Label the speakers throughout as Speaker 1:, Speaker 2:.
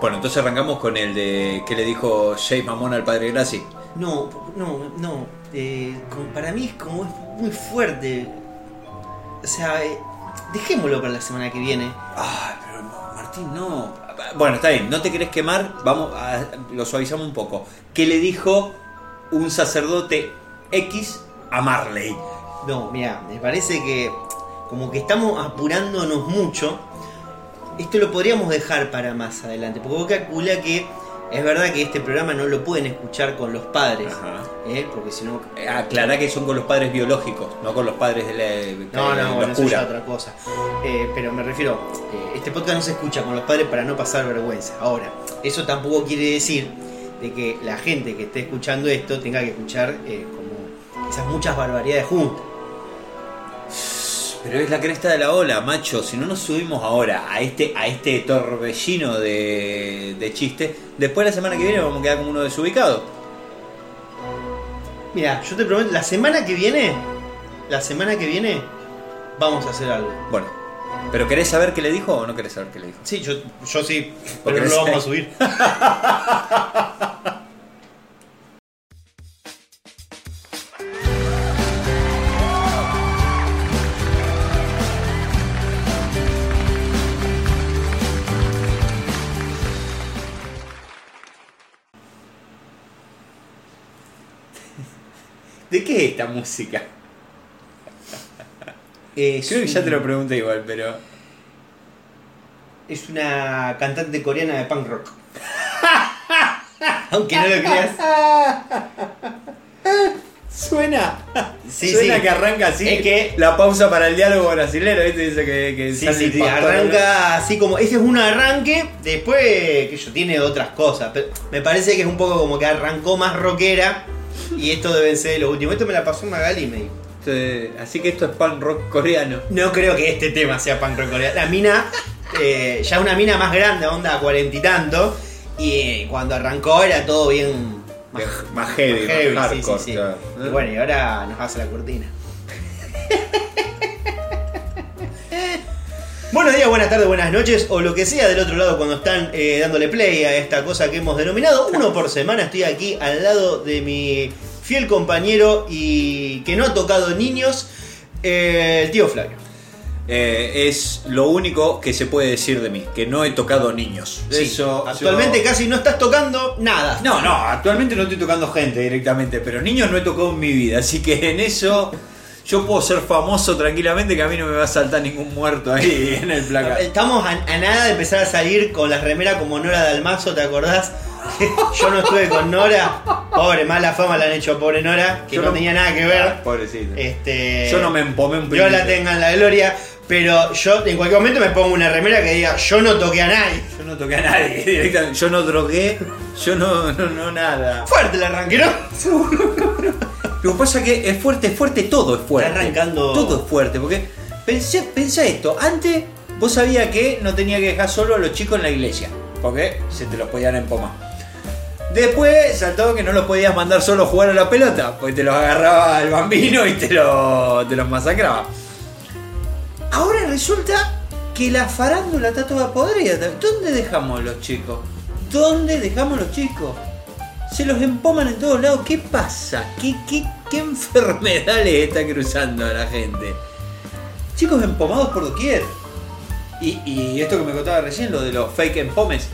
Speaker 1: Bueno, entonces arrancamos con el de que le dijo Jay Mamón al padre Graci.
Speaker 2: No, no, no. eh, como- para mí es como es muy fuerte. O sea, eh, dejémoslo para la semana que viene.
Speaker 1: Ay, pero Martín, no. Bueno, está bien, no te querés quemar, vamos a, lo suavizamos un poco. ¿Qué le dijo un sacerdote X a Marley?
Speaker 2: No, mira, me parece que como que estamos apurándonos mucho. Esto lo podríamos dejar para más adelante. Porque vos calcula que es verdad que este programa no lo pueden escuchar con los padres.
Speaker 1: Ajá.
Speaker 2: ¿eh? Porque si no.
Speaker 1: Eh, Aclará que son con los padres biológicos, no con los padres de la,
Speaker 2: No,
Speaker 1: de
Speaker 2: no,
Speaker 1: los
Speaker 2: bueno, eso es otra cosa. Eh, pero me refiero, eh, este podcast no se escucha con los padres para no pasar vergüenza. Ahora, eso tampoco quiere decir de que la gente que esté escuchando esto tenga que escuchar como esas muchas barbaridades juntas.
Speaker 1: Pero es la cresta de la ola, macho. Si no nos subimos ahora a este, a este torbellino de, de chistes, después la semana que viene vamos a quedar como uno desubicado.
Speaker 2: Mira, yo te prometo, la semana que viene, la semana que viene, vamos a hacer algo.
Speaker 1: Bueno, ¿pero querés saber qué le dijo o no querés saber qué le dijo?
Speaker 2: Sí, yo, yo sí,
Speaker 1: Porque
Speaker 2: pero no lo vamos a subir.
Speaker 1: ¿De qué es esta música?
Speaker 2: Eh,
Speaker 1: Creo que ya te lo pregunté igual, pero.
Speaker 2: Es una cantante coreana de punk rock. Aunque no lo creas.
Speaker 1: Suena.
Speaker 2: Sí,
Speaker 1: Suena
Speaker 2: sí.
Speaker 1: que arranca así.
Speaker 2: Es que-
Speaker 1: La pausa para el diálogo brasilero, ¿viste? Dice que, que
Speaker 2: Sí, arranca así como. Ese es un arranque, después que yo tiene otras cosas. Pero me parece que es un poco como que arrancó más rockera y esto deben ser lo último. Esto me la pasó Magali y me dijo.
Speaker 1: Entonces, Así que esto es punk rock coreano.
Speaker 2: No creo que este tema sea punk rock coreano. La mina, eh, ya una mina más grande, onda cuarenta y tanto. Y eh, cuando arrancó era todo bien.
Speaker 1: Más, más heavy, más hardcore.
Speaker 2: sí, sí.
Speaker 1: claro.
Speaker 2: Y bueno, y ahora nos hace la cortina. Buenos días, buenas tardes, buenas noches, o lo que sea del otro lado cuando están eh, dándole play a esta cosa que hemos denominado uno por semana. Estoy aquí al lado de mi fiel compañero y que no ha tocado niños, eh, el tío Flavio.
Speaker 1: Eh, es lo único que se puede decir de mí, que no he tocado niños.
Speaker 2: Sí,
Speaker 1: Eso,
Speaker 2: actualmente
Speaker 1: yo-
Speaker 2: casi no estás tocando nada.
Speaker 1: No, no, actualmente no estoy tocando gente directamente, pero niños no he tocado en mi vida, así que en eso yo puedo ser famoso tranquilamente que a mí no me va a saltar ningún muerto ahí en el placar.
Speaker 2: Estamos a, a nada de empezar a salir con las remeras como Nora Dalmazo, ¿te acordás? Yo no estuve con Nora. Pobre, mala fama le han hecho a pobre Nora, que
Speaker 1: Yo
Speaker 2: no,
Speaker 1: no-
Speaker 2: tenía nada que ver.
Speaker 1: Pobrecito.
Speaker 2: Este,
Speaker 1: Yo no me empomé un
Speaker 2: Dios la
Speaker 1: poquito.
Speaker 2: tenga en la gloria. Pero yo en cualquier momento me pongo una remera que diga yo no toqué a nadie.
Speaker 1: Yo no toqué a nadie directamente, yo no drogué, yo no, no, no nada.
Speaker 2: Fuerte el arranque, ¿no?
Speaker 1: Lo que pasa es que es fuerte, es fuerte, todo es fuerte.
Speaker 2: Está arrancando-
Speaker 1: Todo es fuerte, porque pensé, pensá esto, antes vos sabías que no tenía que dejar solo a los chicos en la iglesia, porque se te los podían empomar. Después saltó que no los podías mandar solo a jugar a la pelota, porque te los agarraba el bambino y te, lo, te los masacraba. Ahora resulta que la farándula está toda podrida. ¿Dónde dejamos los chicos? ¿Dónde dejamos los chicos? Se los empoman en todos lados. ¿Qué pasa? ¿Qué, qué, qué enfermedad le está cruzando a la gente? Chicos empomados por doquier. Y, y esto que me contaba recién, lo de los fake empomes.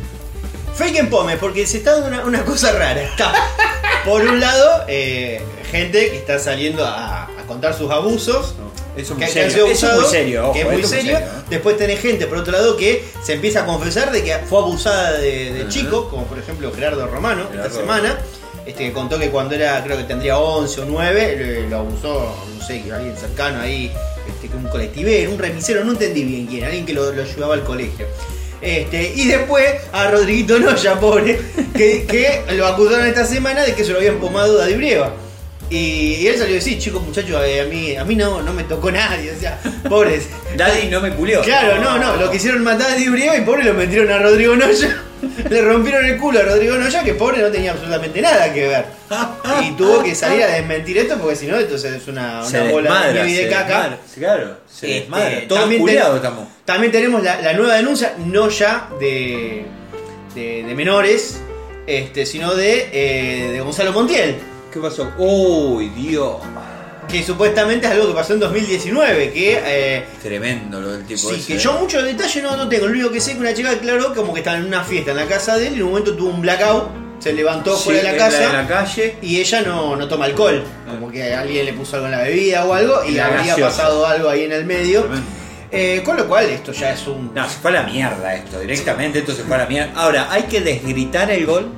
Speaker 2: Fake empome, porque se está dando una, una cosa rara. Está, por un lado, eh, gente que está saliendo a contar sus abusos.
Speaker 1: Eso es
Speaker 2: que-
Speaker 1: muy
Speaker 2: que han
Speaker 1: serio.
Speaker 2: sido
Speaker 1: Eso es muy serio. ojo,
Speaker 2: que es muy serio.
Speaker 1: ¿eh?
Speaker 2: Después tenés gente, por otro lado, que se empieza a confesar de que fue abusada de, de
Speaker 1: Ajá.
Speaker 2: chico, como por ejemplo Gerardo Romano, esta semana. Este que contó que cuando era, creo que tendría 11 o 9, lo, lo abusó, no sé, alguien cercano ahí, este, un colectivero, un remisero, no entendí bien quién, alguien que lo, lo llevaba al colegio. Este, y después a Rodriguito Noya, pobre, que, que lo acusaron esta semana de que se lo habían pomado Daddy Brieva. Y, él salió a decir, chicos, muchachos, eh, a mí, a mí no, no me tocó nadie, o sea, pobres.
Speaker 1: Daddy no me culió.
Speaker 2: Claro, no, no, lo quisieron matar a Di Brieva y pobre lo metieron a Rodrigo Noya. Le rompieron el culo a Rodrigo Noya, que pobre no tenía absolutamente nada que ver. Y tuvo que salir a desmentir esto porque si no, entonces es una, una bola de de caca.
Speaker 1: Claro, se
Speaker 2: Este,
Speaker 1: desmadra. Todos
Speaker 2: también ten-
Speaker 1: estamos.
Speaker 2: También tenemos la, la nueva denuncia, no ya de, de, de menores, este, sino de, eh, de Gonzalo Montiel.
Speaker 1: ¿Qué pasó? Uy, Dios.
Speaker 2: Que supuestamente es algo que pasó en 2019, que... eh,
Speaker 1: Tremendo lo del tipo
Speaker 2: Sí,
Speaker 1: ese.
Speaker 2: que yo mucho detalle no, no tengo. Lo único que sé es que una chica declaró como que estaba en una fiesta en la casa de él y en un momento tuvo un blackout, se levantó
Speaker 1: Sí,
Speaker 2: fuera de la casa
Speaker 1: en la calle.
Speaker 2: y ella no, no toma alcohol. Como que alguien le puso algo en la bebida o algo y
Speaker 1: La
Speaker 2: habría pasado algo ahí en el medio. Eh, con lo cual esto ya es un...
Speaker 1: No, se fue a la mierda esto, directamente esto se fue a la mierda. Ahora, hay que desgritar el gol.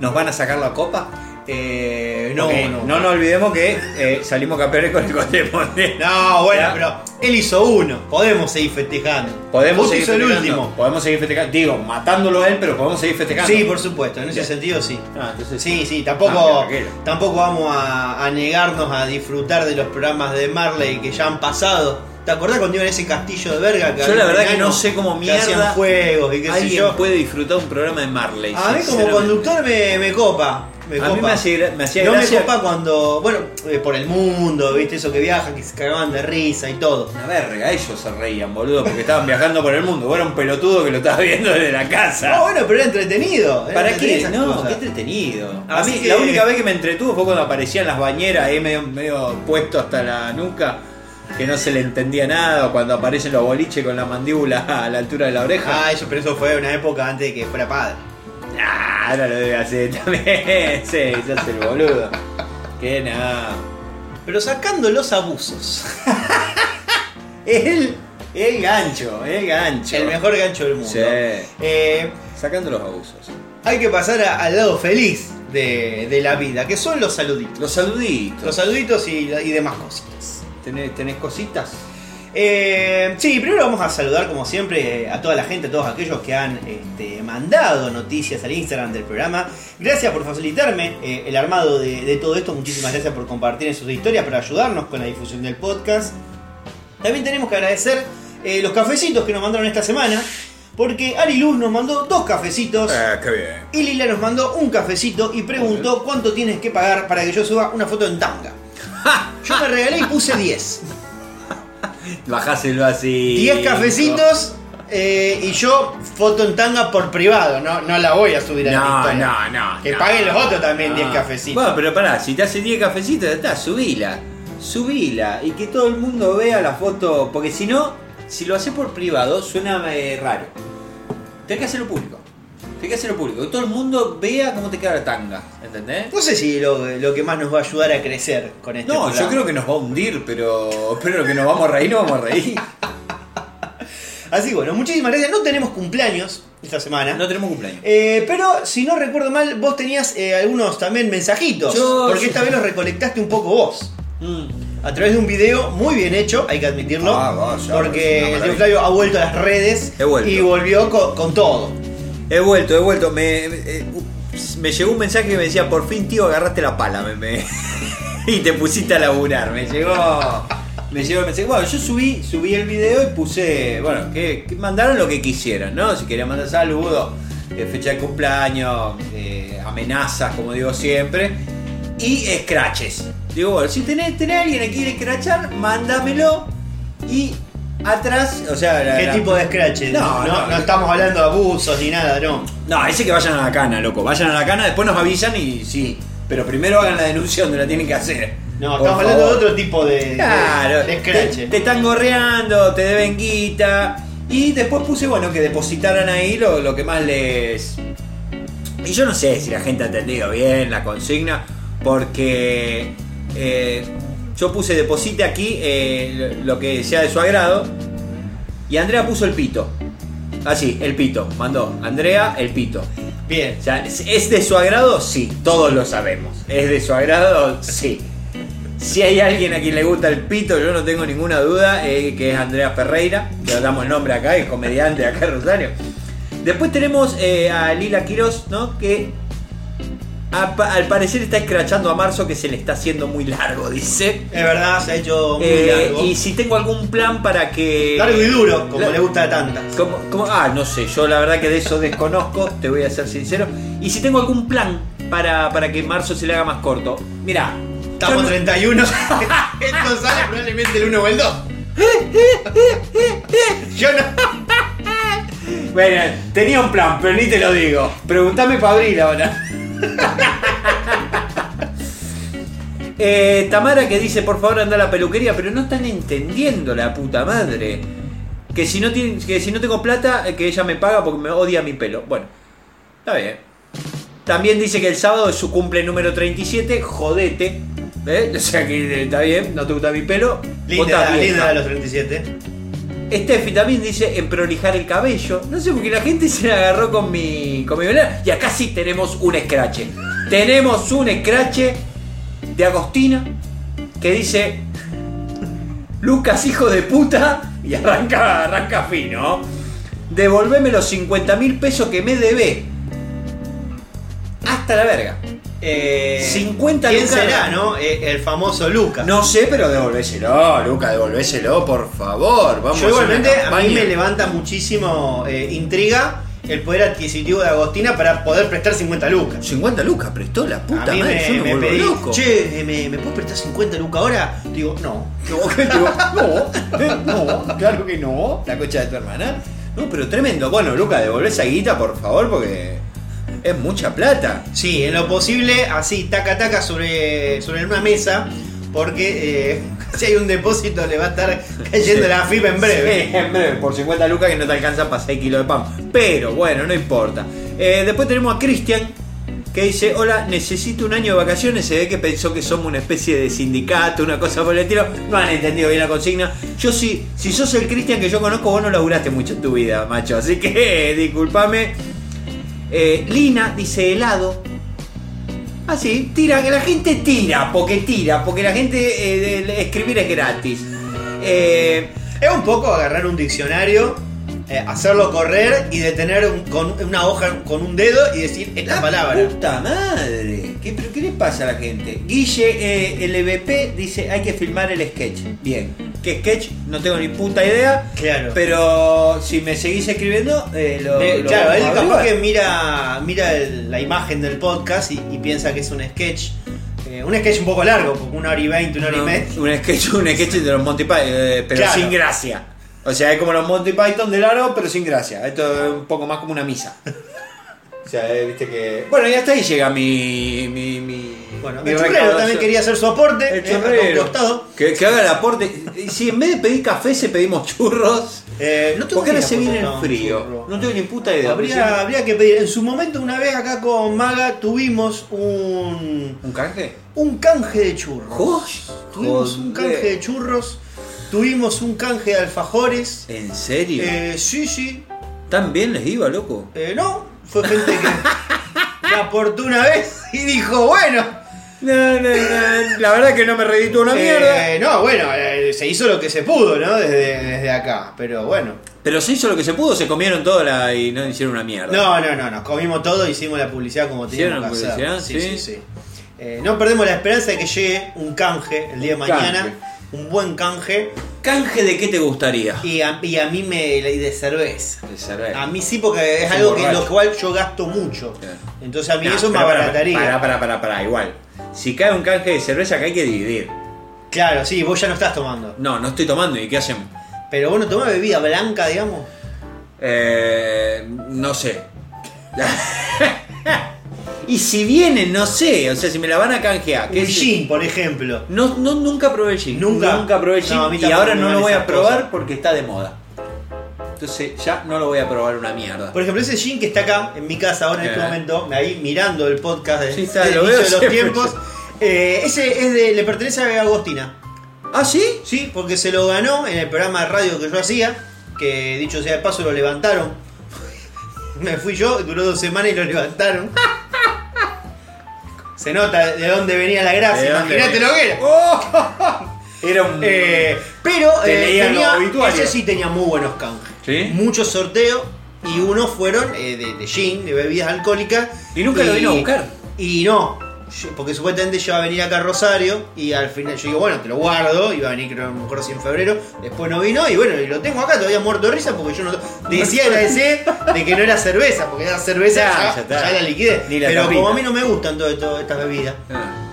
Speaker 1: ¿Nos van a sacar la copa?
Speaker 2: Eh, no,
Speaker 1: Porque
Speaker 2: no,
Speaker 1: no nos olvidemos que eh, salimos campeones con el Montiel.
Speaker 2: No, bueno,
Speaker 1: Ya.
Speaker 2: pero él hizo uno. Podemos seguir festejando.
Speaker 1: Podemos seguir
Speaker 2: hizo el
Speaker 1: festejando.
Speaker 2: último.
Speaker 1: Podemos seguir festejando. Digo, matándolo a él, pero podemos seguir festejando.
Speaker 2: Sí, por supuesto, en ese
Speaker 1: Ya.
Speaker 2: sentido sí.
Speaker 1: Ah, entonces
Speaker 2: Sí, sí,
Speaker 1: Ah,
Speaker 2: tampoco,
Speaker 1: tranquilo.
Speaker 2: tampoco vamos a, a negarnos a disfrutar de los programas de Marley que ya han pasado. ¿Te acordás cuando iban a ese castillo de verga?
Speaker 1: Yo la verdad que no sé cómo mierda
Speaker 2: hacían juegos y qué sé
Speaker 1: Alguien
Speaker 2: yo.
Speaker 1: puede disfrutar un programa de Marley.
Speaker 2: A mí como conductor me, me copa. Me
Speaker 1: A
Speaker 2: copa.
Speaker 1: mí me hacía, me hacía
Speaker 2: no
Speaker 1: gracia.
Speaker 2: me copa cuando, bueno, eh, por el mundo, viste, eso que viajan, que se cagaban de risa y todo.
Speaker 1: Una verga, ellos se reían, boludo, porque estaban viajando por el mundo. Vos eras un pelotudo que lo estabas viendo desde la casa.
Speaker 2: No, bueno, pero era entretenido. era
Speaker 1: ¿Para qué? No,
Speaker 2: cosas.
Speaker 1: qué entretenido. A
Speaker 2: Así
Speaker 1: mí
Speaker 2: que-
Speaker 1: la única vez que me entretuvo fue cuando aparecían las bañeras ahí medio, medio puesto hasta la nuca, que no se le entendía nada, o cuando aparecen los boliches con la mandíbula a la altura de la oreja.
Speaker 2: Ah, eso, pero eso fue una época antes de que fuera padre.
Speaker 1: Ah, ahora lo debe hacer también. Sí, se hace el boludo. Que nada.
Speaker 2: Pero sacando los abusos.
Speaker 1: El, el gancho, el gancho.
Speaker 2: El mejor gancho del mundo.
Speaker 1: Sí.
Speaker 2: Eh,
Speaker 1: Sacando los abusos.
Speaker 2: hay que pasar a- al lado feliz de, de la vida, que son los saluditos.
Speaker 1: Los saluditos.
Speaker 2: Los saluditos y, y demás cositas.
Speaker 1: ¿Tenés, tenés cositas?
Speaker 2: Eh, sí, primero vamos a saludar como siempre a toda la gente, a todos aquellos que han este, mandado noticias al Instagram del programa. Gracias por facilitarme eh, el armado de, de todo esto. Muchísimas gracias por compartir en sus historias, para ayudarnos con la difusión del podcast. También tenemos que agradecer eh, los cafecitos que nos mandaron esta semana. Porque Ari Luz nos mandó dos cafecitos.
Speaker 1: qué bien.
Speaker 2: Y Lila nos mandó un cafecito y preguntó cuánto tienes que pagar para que yo suba una foto en tanga. Yo me regalé y puse 10.
Speaker 1: Bajáselo así.
Speaker 2: 10 cafecitos eh, y yo foto en tanga por privado. No, no la voy a subir a la
Speaker 1: No,
Speaker 2: historia.
Speaker 1: no, no.
Speaker 2: Que
Speaker 1: no.
Speaker 2: paguen los otros también
Speaker 1: No.
Speaker 2: 10 cafecitos.
Speaker 1: Bueno, pero pará, si te hace 10 cafecitos, ya está, subila. Subila. Y que todo el mundo vea la foto. Porque si no, si lo haces por privado, suena eh, raro. Tenés que hacerlo público. Tenés que hacerlo público. Que todo el mundo vea cómo te queda la tanga. ¿Entendés?
Speaker 2: No sé si lo, lo que más nos va a ayudar a crecer con este
Speaker 1: No,
Speaker 2: programa.
Speaker 1: yo creo que nos va a hundir, pero. Pero que nos vamos a reír, nos vamos a reír.
Speaker 2: Así que bueno, muchísimas gracias. No tenemos cumpleaños esta semana.
Speaker 1: No tenemos cumpleaños.
Speaker 2: Eh, pero si no recuerdo mal, vos tenías eh, algunos también mensajitos.
Speaker 1: Yo-
Speaker 2: porque esta vez los recolectaste un poco vos.
Speaker 1: Mm.
Speaker 2: A través de un video muy bien hecho, hay que admitirlo.
Speaker 1: Ah, vaya,
Speaker 2: porque el Flavio ha vuelto a las redes y volvió con, con todo.
Speaker 1: He vuelto, he vuelto. Me, eh, me llegó un mensaje que me decía, por fin tío, agarraste la pala. Y te pusiste a laburar. Me llegó. Me llegó el mensaje. Bueno, yo subí, subí el video y puse. Bueno, que mandaron lo que quisieran, ¿no? Si querían mandar saludos, eh, fecha de cumpleaños, eh, amenazas, como digo siempre. Y scratches. Digo, bueno, si tenés, tenés alguien que quiere scratchar, mándamelo. Y atrás, o sea. la-
Speaker 2: ¿Qué
Speaker 1: la-
Speaker 2: tipo de scratches?
Speaker 1: No, no,
Speaker 2: no estamos hablando de abusos ni nada, no.
Speaker 1: no, ese que vayan a la cana, loco. Vayan a la cana, después nos avisan y sí. Pero primero hagan la denuncia donde la tienen que hacer.
Speaker 2: No,
Speaker 1: Por
Speaker 2: estamos hablando de otro tipo de,
Speaker 1: Claro,
Speaker 2: de, de
Speaker 1: te,
Speaker 2: scratches.
Speaker 1: te están gorreando, te deben guita. Y después puse, bueno, que depositaran ahí lo, lo que más les. Y yo no sé si la gente ha entendido bien la consigna, porque eh, yo puse deposite aquí eh, lo que sea de su agrado. Y Andrea puso el pito. Así, el pito. Mandó. Andrea, el pito.
Speaker 2: Bien.
Speaker 1: O sea, ¿es- ¿es de su agrado? Sí, todos lo sabemos. ¿Es de su agrado? Sí. Si hay alguien a quien le gusta el pito, yo no tengo ninguna duda, eh, que es Andrea Ferreira, le damos el nombre acá, es comediante acá en Rosario. Después tenemos eh, a Lila Quiroz, ¿no? Que al parecer está escrachando a Marzo que se le está haciendo muy largo, dice.
Speaker 2: Es verdad, se ha hecho muy
Speaker 1: Eh,
Speaker 2: largo.
Speaker 1: y si tengo algún plan para que...
Speaker 2: Largo y duro, como
Speaker 1: La-
Speaker 2: le gusta a tantas.
Speaker 1: Ah, no sé, yo la verdad que de eso desconozco, te voy a ser sincero. Y si tengo algún plan para, para que marzo se le haga más corto. Mira,
Speaker 2: Estamos 31. Esto sale probablemente el 1 o el 2. Yo no.
Speaker 1: Bueno, tenía un plan, pero ni te lo digo. Preguntame para abrir ahora. Eh, Tamara que dice, por favor, anda a la peluquería, pero no están entendiendo la puta madre. Que si no, tiene, que si no tengo plata, eh, que ella me paga porque me odia mi pelo. Bueno, está bien. También dice que el sábado es su cumple número 37, jodete. ¿eh? O sea que está bien, no te gusta mi pelo.
Speaker 2: Linda, linda de los 37.
Speaker 1: Steffi también dice en prolijar el cabello. No sé, porque la gente se agarró con mi. con mi velera. Y acá sí tenemos un escrache. Tenemos un escrache de Agostina que dice. Lucas, hijo de puta. Y arranca, arranca fino. Devolveme los 50 mil pesos que me debe. Hasta la verga.
Speaker 2: Eh,
Speaker 1: 50
Speaker 2: ¿Quién
Speaker 1: lucas.
Speaker 2: será, no? Eh, el famoso Lucas.
Speaker 1: No sé, pero devolvéselo, Lucas, devolvéselo, por favor. Vamos
Speaker 2: Yo igualmente a mí me levanta muchísimo eh, intriga el poder adquisitivo de Agostina para poder prestar 50 lucas.
Speaker 1: 50 lucas prestó la puta
Speaker 2: a mí
Speaker 1: madre,
Speaker 2: me,
Speaker 1: yo me,
Speaker 2: me pedí,
Speaker 1: loco.
Speaker 2: che, eh, ¿me, ¿me puedes prestar 50 lucas ahora? Digo, no.
Speaker 1: No, no, no, claro que no. La cocha de tu hermana. No, pero tremendo. Bueno, Lucas, devolvé esa guita, por favor, porque es mucha plata.
Speaker 2: Sí, en lo posible, así, taca taca sobre, sobre una mesa, porque eh, si hay un depósito le va a estar cayendo
Speaker 1: Sí.
Speaker 2: la FIP en breve.
Speaker 1: Sí, en breve, por 50 lucas que no te alcanza para 6 kilos de pan. Pero bueno, no importa. Eh, después tenemos a Cristian que dice, hola, necesito un año de vacaciones. Se ve que pensó que somos una especie de sindicato, una cosa por el estilo. No han entendido bien la consigna. Yo sí, si sos el Cristian que yo conozco, vos no laburaste mucho en tu vida, macho. Así que discúlpame. Eh, Lina dice helado. Ah, sí, tira, que la gente tira, porque tira, porque la gente eh, escribir es gratis. Eh,
Speaker 2: Es un poco agarrar un diccionario, eh, hacerlo correr y detener un- con una hoja con un dedo y decir esta
Speaker 1: La
Speaker 2: palabra.
Speaker 1: Puta madre. ¿Qué, pero ¿Qué le pasa a la gente? Guille eh, LVP dice hay que filmar el sketch. Bien. ¿Qué sketch? No tengo ni puta idea.
Speaker 2: Claro.
Speaker 1: Pero si me seguís escribiendo, eh, lo,
Speaker 2: Eh,
Speaker 1: lo
Speaker 2: claro, él capaz que mira, mira el- la imagen del podcast y, y piensa que es un sketch. Eh, un sketch un poco largo, como una hora y veinte, una hora
Speaker 1: No,
Speaker 2: y media.
Speaker 1: un sketch, un sketch de los Monty Python, eh, pero
Speaker 2: Claro.
Speaker 1: sin gracia. O sea, es como los Monty Python de largo, pero sin gracia. Esto es un poco más como una misa. O sea, eh, viste que. Bueno, y hasta ahí llega mi. mi, mi
Speaker 2: Bueno,
Speaker 1: mi
Speaker 2: el churrero también quería hacer su aporte.
Speaker 1: El
Speaker 2: eh,
Speaker 1: churrero. Que, que haga el aporte. Y Si en vez de pedir café se pedimos churros.
Speaker 2: Eh, no tengo
Speaker 1: ahora
Speaker 2: ni
Speaker 1: se viene
Speaker 2: por
Speaker 1: el
Speaker 2: qué
Speaker 1: frío. No tengo ni puta idea.
Speaker 2: Habría, habría que pedir. En su momento, una vez acá con Maga, tuvimos un,
Speaker 1: ¿Un canje?
Speaker 2: un canje de churros.
Speaker 1: Joder.
Speaker 2: Tuvimos un canje de churros. Tuvimos un canje de alfajores.
Speaker 1: ¿En serio?
Speaker 2: Eh, sí, sí.
Speaker 1: ¿Tan bien les iba, loco?
Speaker 2: Eh, no, fue gente que, que aportó una vez y dijo, bueno.
Speaker 1: No, no, no. La verdad que no me reditó una mierda.
Speaker 2: eh, no, bueno, eh, se hizo lo que se pudo, ¿no? Desde, desde acá. Pero bueno.
Speaker 1: Pero se hizo lo que se pudo, se comieron todo la... y no hicieron una mierda.
Speaker 2: No, no, no, nos comimos todo, hicimos la publicidad como teníamos que
Speaker 1: ¿Hicieron
Speaker 2: hacer.
Speaker 1: publicidad?
Speaker 2: Sí,
Speaker 1: Sí.
Speaker 2: sí, sí. Eh, no perdemos la esperanza de que llegue un canje el día de mañana.
Speaker 1: canje.
Speaker 2: Un buen canje.
Speaker 1: ¿Canje de qué te gustaría?
Speaker 2: Y a, y a mí me y de cerveza.
Speaker 1: De cerveza.
Speaker 2: A mí sí, porque es algo que en lo cual yo gasto mucho.
Speaker 1: Claro.
Speaker 2: Entonces a mí
Speaker 1: No,
Speaker 2: eso me abarataría.
Speaker 1: Para, para, para, para, igual. Si cae un canje de cerveza que hay que dividir.
Speaker 2: Claro, sí, vos ya no estás tomando.
Speaker 1: No, no estoy tomando. ¿Y qué hacemos?
Speaker 2: Pero vos no tomás bebida blanca, digamos.
Speaker 1: Eh, no sé. y si viene, no sé. O sea, si me la van a canjear. ¿qué
Speaker 2: Un gin, por ejemplo.
Speaker 1: No, no, nunca probé gin.
Speaker 2: ¿Nunca?
Speaker 1: Nunca probé.
Speaker 2: No, mí
Speaker 1: y ahora no lo voy a probar
Speaker 2: cosas.
Speaker 1: porque está de moda. Entonces ya no lo voy a probar una mierda.
Speaker 2: Por ejemplo, ese gin que está acá en mi casa ahora en este
Speaker 1: Eh.
Speaker 2: momento, ahí mirando el podcast de,
Speaker 1: Sí, lo veo
Speaker 2: de los tiempos. eh, ese es de, le pertenece a Agostina.
Speaker 1: ¿Ah, sí?
Speaker 2: Sí, porque se lo ganó en el programa de radio que yo hacía, que dicho sea de paso lo levantaron. Me fui yo, duró dos semanas y lo levantaron. Se nota de dónde venía la gracia,
Speaker 1: ¿De dónde
Speaker 2: imagínate lo que era.
Speaker 1: ¡Oh! Era un.
Speaker 2: Eh, pero
Speaker 1: Te
Speaker 2: eh, tenía- ese sí tenía muy buenos canjes.
Speaker 1: ¿Sí?
Speaker 2: Muchos sorteos y unos fueron eh, de, de gin, de bebidas alcohólicas.
Speaker 1: Y nunca lo vino a buscar.
Speaker 2: Y no, porque supuestamente ya va a venir acá a Rosario y al final yo digo, bueno, te lo guardo, iba a venir creo, a lo mejor si en febrero, después no vino y bueno, y lo tengo acá todavía muerto de risa porque yo no decía la DC de que no era cerveza, porque era cerveza
Speaker 1: Ya,
Speaker 2: ya,
Speaker 1: ya está.
Speaker 2: ya la liquidez. Pero como a mí no me gustan todas todas estas bebidas.
Speaker 1: Ah.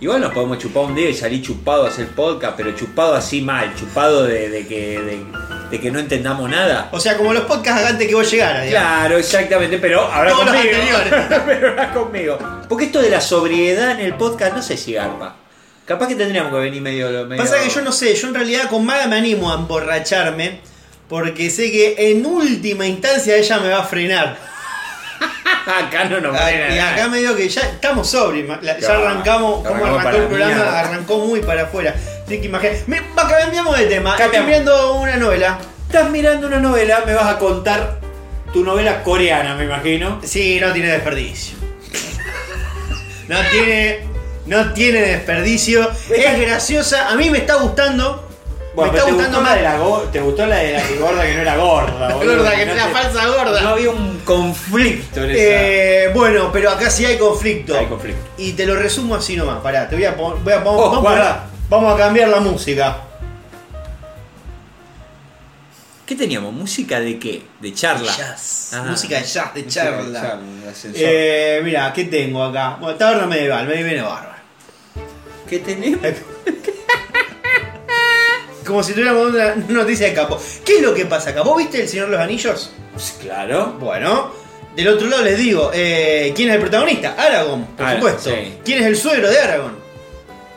Speaker 1: Igual nos podemos chupar un día y salir chupado a hacer podcast, pero chupado así mal, chupado de, de que. de- de que no entendamos nada.
Speaker 2: O sea, como los podcasts antes que vos llegaras, digamos.
Speaker 1: Claro, exactamente, pero ahora
Speaker 2: Todos
Speaker 1: conmigo. pero ahora conmigo. Porque esto de la sobriedad en el podcast no sé si garpa. Capaz que tendríamos que venir medio. medio...
Speaker 2: Pasa que yo no sé, yo en realidad con Maga me animo a emborracharme porque sé que en última instancia ella me va a frenar.
Speaker 1: acá no nos
Speaker 2: Ah, y acá
Speaker 1: nada.
Speaker 2: me digo que ya estamos sobrios, ya
Speaker 1: Claro,
Speaker 2: arrancamos, como arrancó el programa, arrancó muy para afuera. Así que imagínate. Cambiamos de tema, estoy
Speaker 1: Cambiamos.
Speaker 2: viendo una novela.
Speaker 1: Estás mirando una novela, me vas a contar tu novela coreana, me imagino.
Speaker 2: Sí, no tiene desperdicio. No tiene, no tiene desperdicio. Es graciosa, a mí me está gustando.
Speaker 1: Bueno,
Speaker 2: me está
Speaker 1: te
Speaker 2: gustando
Speaker 1: la
Speaker 2: más.
Speaker 1: de la go- te gustó la de la gorda que no era gorda, boludo.
Speaker 2: Gorda, que
Speaker 1: no
Speaker 2: era
Speaker 1: te-
Speaker 2: falsa gorda.
Speaker 1: No había un conflicto en esa.
Speaker 2: Eh, bueno, pero acá sí hay conflicto.
Speaker 1: Hay conflicto.
Speaker 2: Y te lo resumo así nomás. Pará, te voy a poner. Voy a, pon-
Speaker 1: Oh,
Speaker 2: vamos, a, vamos a cambiar la música.
Speaker 1: ¿Qué teníamos? ¿Música de qué? ¿De charla?
Speaker 2: Jazz.
Speaker 1: Ah,
Speaker 2: música de jazz, de charla.
Speaker 1: charla.
Speaker 2: Eh, mira, ¿qué tengo acá? Bueno, taberna medieval, me viene bárbaro.
Speaker 1: ¿Qué tenemos?
Speaker 2: Como si tuviéramos una noticia de capo. ¿Qué es lo que pasa acá? ¿Vos viste El Señor de los Anillos?
Speaker 1: Pues claro.
Speaker 2: Bueno, del otro lado les digo, eh, ¿quién es el protagonista? Aragorn, por supuesto.
Speaker 1: sí.
Speaker 2: ¿Quién es el suegro de Aragorn?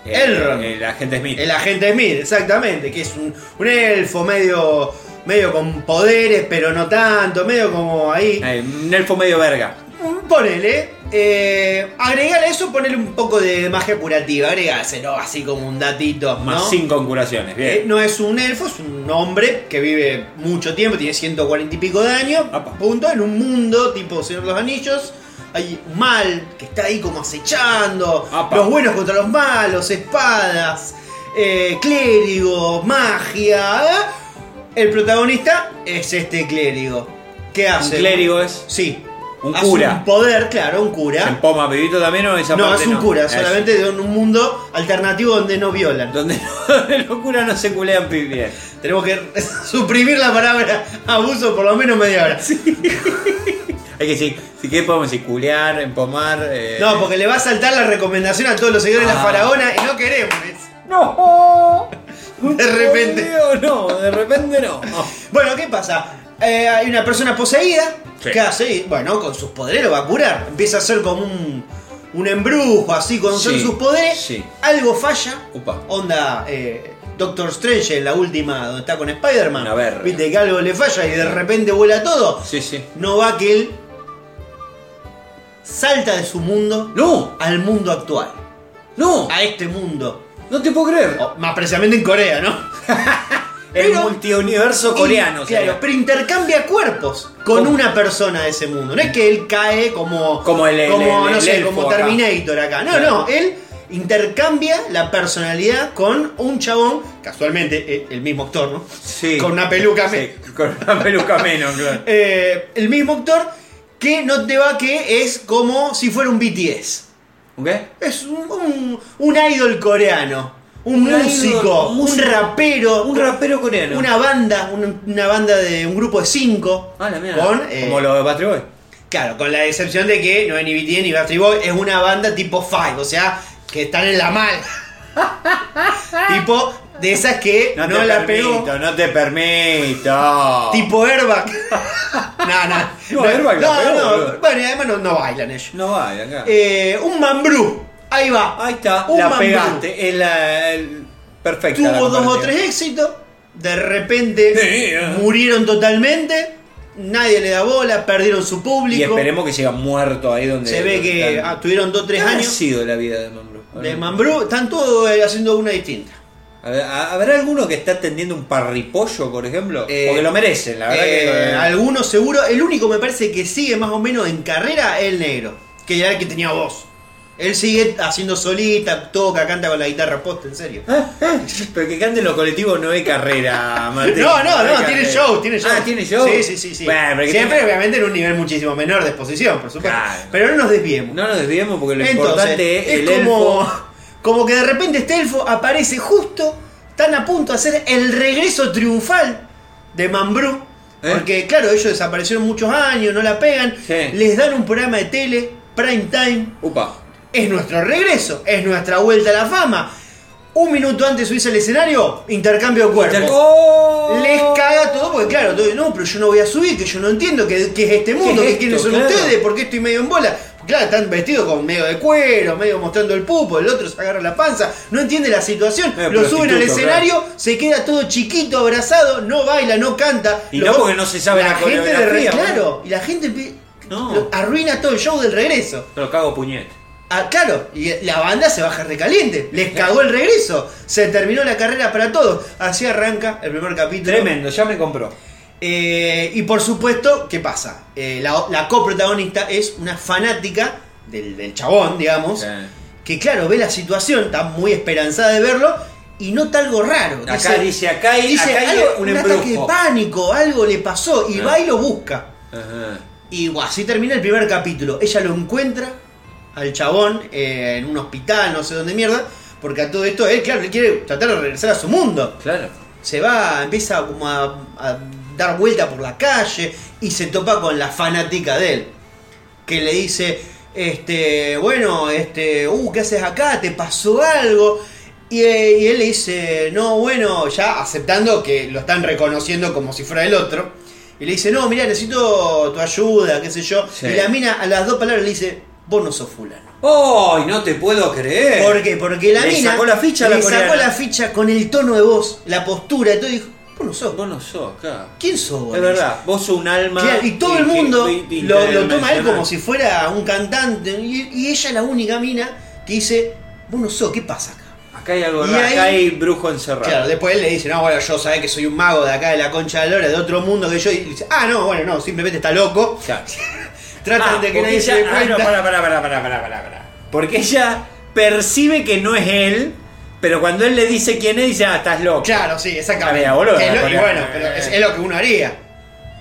Speaker 2: Elrond.
Speaker 1: El, agente Smith.
Speaker 2: El agente Smith, exactamente, que es un, un elfo medio, medio con poderes, pero no tanto, medio como ahí.
Speaker 1: Eh, un elfo medio verga.
Speaker 2: Ponele, eh, agregale a eso, ponele un poco de magia curativa, agregáselo así como un datito, ¿no?
Speaker 1: Más sin concuraciones. Bien.
Speaker 2: Eh, no es un elfo, es un hombre que vive mucho tiempo, tiene 140 y pico de años, punto, en un mundo tipo Señor de los Anillos. Hay un mal que está ahí como acechando,
Speaker 1: Apa.
Speaker 2: los buenos contra los malos, espadas, eh, clérigo, magia. El protagonista es este clérigo. ¿Qué
Speaker 1: un
Speaker 2: hace?
Speaker 1: clérigo es.
Speaker 2: Sí.
Speaker 1: Un
Speaker 2: Hace
Speaker 1: cura.
Speaker 2: Un poder, claro, un
Speaker 1: ¿Se
Speaker 2: cura.
Speaker 1: empoma pibito también o esa
Speaker 2: No,
Speaker 1: parte
Speaker 2: es un
Speaker 1: no?
Speaker 2: cura, solamente de un mundo alternativo donde no violan.
Speaker 1: Donde los curas no se culean pi- bien.
Speaker 2: Tenemos que suprimir la palabra abuso por lo menos media hora.
Speaker 1: Hay que decir, si qué podemos decir, culear, empomar. eh,
Speaker 2: No, porque le va a saltar la recomendación a todos los seguidores de la
Speaker 1: Ah.
Speaker 2: faraona y no queremos.
Speaker 1: ¡No!
Speaker 2: De repente.
Speaker 1: No, de repente no.
Speaker 2: Bueno, ¿qué pasa? Eh, hay una persona poseída.
Speaker 1: Sí.
Speaker 2: ¿Qué hace? Y, Bueno, con sus poderes lo va a curar. Empieza a ser como un, un embrujo, así, con
Speaker 1: Sí,
Speaker 2: sus poderes.
Speaker 1: sí.
Speaker 2: Algo falla.
Speaker 1: Upa.
Speaker 2: Onda eh, Doctor Strange en la última, donde está con Spider-Man.
Speaker 1: Una verga.
Speaker 2: Viste que algo le falla y de repente vuela todo.
Speaker 1: Sí, sí.
Speaker 2: No va que él salta de su mundo
Speaker 1: ¡No!
Speaker 2: al mundo actual.
Speaker 1: ¡No!
Speaker 2: A este mundo.
Speaker 1: No te puedo creer.
Speaker 2: O, más precisamente en Corea, ¿no?
Speaker 1: El multiuniverso coreano.
Speaker 2: Y, claro,
Speaker 1: sería.
Speaker 2: pero intercambia cuerpos con
Speaker 1: ¿Cómo?
Speaker 2: una persona de ese mundo. No es que él cae como.
Speaker 1: Como el- el-
Speaker 2: como,
Speaker 1: el-
Speaker 2: no
Speaker 1: el
Speaker 2: sé,
Speaker 1: elfo
Speaker 2: como
Speaker 1: acá.
Speaker 2: Terminator acá. No,
Speaker 1: Claro.
Speaker 2: no, él intercambia la personalidad con un chabón, casualmente eh, el mismo actor, ¿no?
Speaker 1: Sí.
Speaker 2: Con una peluca me-
Speaker 1: Sí, con una peluca menos, claro.
Speaker 2: Eh, el mismo actor que no te va que es como si fuera un BTS.
Speaker 1: ¿Qué?
Speaker 2: Es un, un, un idol coreano. Un, músico,
Speaker 1: un
Speaker 2: un,
Speaker 1: músico,
Speaker 2: rapero.
Speaker 1: Un rapero coreano.
Speaker 2: Una banda, un- una banda de un grupo de cinco.
Speaker 1: Ah, la mierda.
Speaker 2: Con, eh,
Speaker 1: Como lo de Battery Boy.
Speaker 2: Claro, con la excepción de que no es ni BTS ni Boy, es una banda tipo Five, o sea, que están en la mal. tipo de esas que no,
Speaker 1: No, te
Speaker 2: la
Speaker 1: permito,
Speaker 2: pegó.
Speaker 1: no te permito.
Speaker 2: Tipo Airbag. no, no.
Speaker 1: No, Airbag la
Speaker 2: no,
Speaker 1: pegó,
Speaker 2: no.
Speaker 1: boludo.
Speaker 2: Bueno, y además no, no bailan ellos.
Speaker 1: No vaya acá.
Speaker 2: Eh, un mambrú. Ahí va.
Speaker 1: Ahí está,
Speaker 2: un
Speaker 1: la
Speaker 2: mambrú.
Speaker 1: pegaste. El- perfecta. la
Speaker 2: Tuvo dos o tres éxitos. De repente
Speaker 1: eh.
Speaker 2: murieron totalmente. Nadie le da bola, perdieron su público.
Speaker 1: Y esperemos que siga muerto ahí donde.
Speaker 2: Se ve que
Speaker 1: están.
Speaker 2: tuvieron dos o tres
Speaker 1: ¿Qué habrá
Speaker 2: años
Speaker 1: sido la vida de Mambrú?
Speaker 2: de Mambrú. Están todos eh, haciendo una distinta.
Speaker 1: ¿ha- ¿Habrá alguno que está atendiendo un parripollo, por ejemplo?
Speaker 2: Eh,
Speaker 1: Porque lo merecen, la verdad
Speaker 2: Eh,
Speaker 1: que.
Speaker 2: Algunos seguro. El único me parece que sigue más o menos en carrera es el negro. Que ya el que tenía voz. Él sigue haciendo solita, toca, canta con la guitarra posta, en serio.
Speaker 1: Pero que cante en los colectivos no hay carrera, Martín.
Speaker 2: No, no, no, tiene show, tiene show.
Speaker 1: Ah, tiene show.
Speaker 2: Sí, sí, sí, sí.
Speaker 1: Bueno, pero que
Speaker 2: Siempre,
Speaker 1: tenga-
Speaker 2: obviamente, en un nivel muchísimo menor de exposición, por supuesto.
Speaker 1: Claro.
Speaker 2: Pero no nos desviemos.
Speaker 1: No nos desviemos porque lo importante es, el
Speaker 2: como,
Speaker 1: elfo.
Speaker 2: como que de repente este elfo aparece justo, tan a punto de hacer el regreso triunfal de Mambrú.
Speaker 1: ¿Eh?
Speaker 2: Porque, claro, ellos desaparecieron muchos años, no la pegan.
Speaker 1: Sí.
Speaker 2: Les dan un programa de tele, prime time.
Speaker 1: Upa.
Speaker 2: Es nuestro regreso, es nuestra vuelta a la fama. Un minuto antes de subirse al escenario, intercambio de cuerpo.
Speaker 1: ¡Oh!
Speaker 2: Les caga todo porque claro, todo, no, pero yo no voy a subir, que yo no entiendo qué, qué es este mundo,
Speaker 1: ¿Qué
Speaker 2: qué
Speaker 1: es
Speaker 2: quiénes son
Speaker 1: Claro.
Speaker 2: ustedes, por qué estoy medio en bola. Claro, están vestidos con medio de cuero, medio mostrando el pupo, el otro se agarra la panza, no entiende la situación,
Speaker 1: Medio
Speaker 2: lo suben al escenario, se queda todo chiquito, abrazado, no baila, no canta.
Speaker 1: Y no porque no se sabe la
Speaker 2: gente de re- Claro, y la gente
Speaker 1: No.
Speaker 2: lo- arruina todo el show del regreso.
Speaker 1: Lo cago puñete.
Speaker 2: Ah, claro, y la banda se baja recaliente, les cagó el regreso, se terminó la carrera para todos. Así arranca el primer capítulo.
Speaker 1: Tremendo, ya me compró.
Speaker 2: Eh, y por supuesto, ¿qué pasa? Eh, la, la coprotagonista es una fanática del, del chabón, digamos, que claro, ve la situación, está muy esperanzada de verlo y nota algo raro.
Speaker 1: Acá dice, acá hay,
Speaker 2: dice,
Speaker 1: acá hay
Speaker 2: algo-
Speaker 1: un
Speaker 2: un ataque de pánico, algo le pasó y
Speaker 1: Ah.
Speaker 2: va y lo busca.
Speaker 1: Ajá.
Speaker 2: Y así termina el primer capítulo. Ella lo encuentra al chabón eh, en un hospital, no sé dónde mierda, porque a todo esto él, claro, él quiere tratar de regresar a su mundo.
Speaker 1: Claro.
Speaker 2: Se va, empieza como a, a dar vuelta por la calle y se topa con la fanática de él, que le dice, este, bueno, este, uh, ¿qué haces acá? ¿Te pasó algo? Y, eh, y él le dice, no, bueno, ya aceptando que lo están reconociendo como si fuera el otro. Y le dice, no, mira, necesito tu ayuda, qué sé yo.
Speaker 1: Sí.
Speaker 2: Y la mina a las dos palabras le dice, vos no sos fulano.
Speaker 1: ¡Ay, no te puedo creer!
Speaker 2: ¿Por qué? Porque la
Speaker 1: Le
Speaker 2: mina
Speaker 1: sacó la ficha la
Speaker 2: le sacó la ficha con el tono de voz, la postura y todo. Dijo, vos no sos.
Speaker 1: Vos no sos acá.
Speaker 2: ¿Quién sos vos?
Speaker 1: Es verdad, vos sos un alma.
Speaker 2: Claro, y todo el mundo lo, lo toma él como si fuera un cantante. Y, y ella es la única mina que dice, vos no sos, ¿qué pasa acá?
Speaker 1: Acá hay algo
Speaker 2: Y
Speaker 1: raro,
Speaker 2: ahí-
Speaker 1: acá hay brujo encerrado.
Speaker 2: Claro, después él le dice, no, bueno, yo sabés que soy un mago de acá de la concha de la lora, de otro mundo que yo. Y dice, ah, no, bueno, no, simplemente está loco.
Speaker 1: Claro.
Speaker 2: Tratan
Speaker 1: Ah,
Speaker 2: de que nadie se
Speaker 1: ella-
Speaker 2: dé
Speaker 1: ah, no,
Speaker 2: cuenta.
Speaker 1: pará, pará, pará, pará, pará, pará. Porque ella percibe que no es él, pero cuando él le dice quién es, dice, ah, estás loco.
Speaker 2: Claro, sí, exactamente.
Speaker 1: Había, boludo,
Speaker 2: es lo- y bueno, pero es, es lo que uno haría.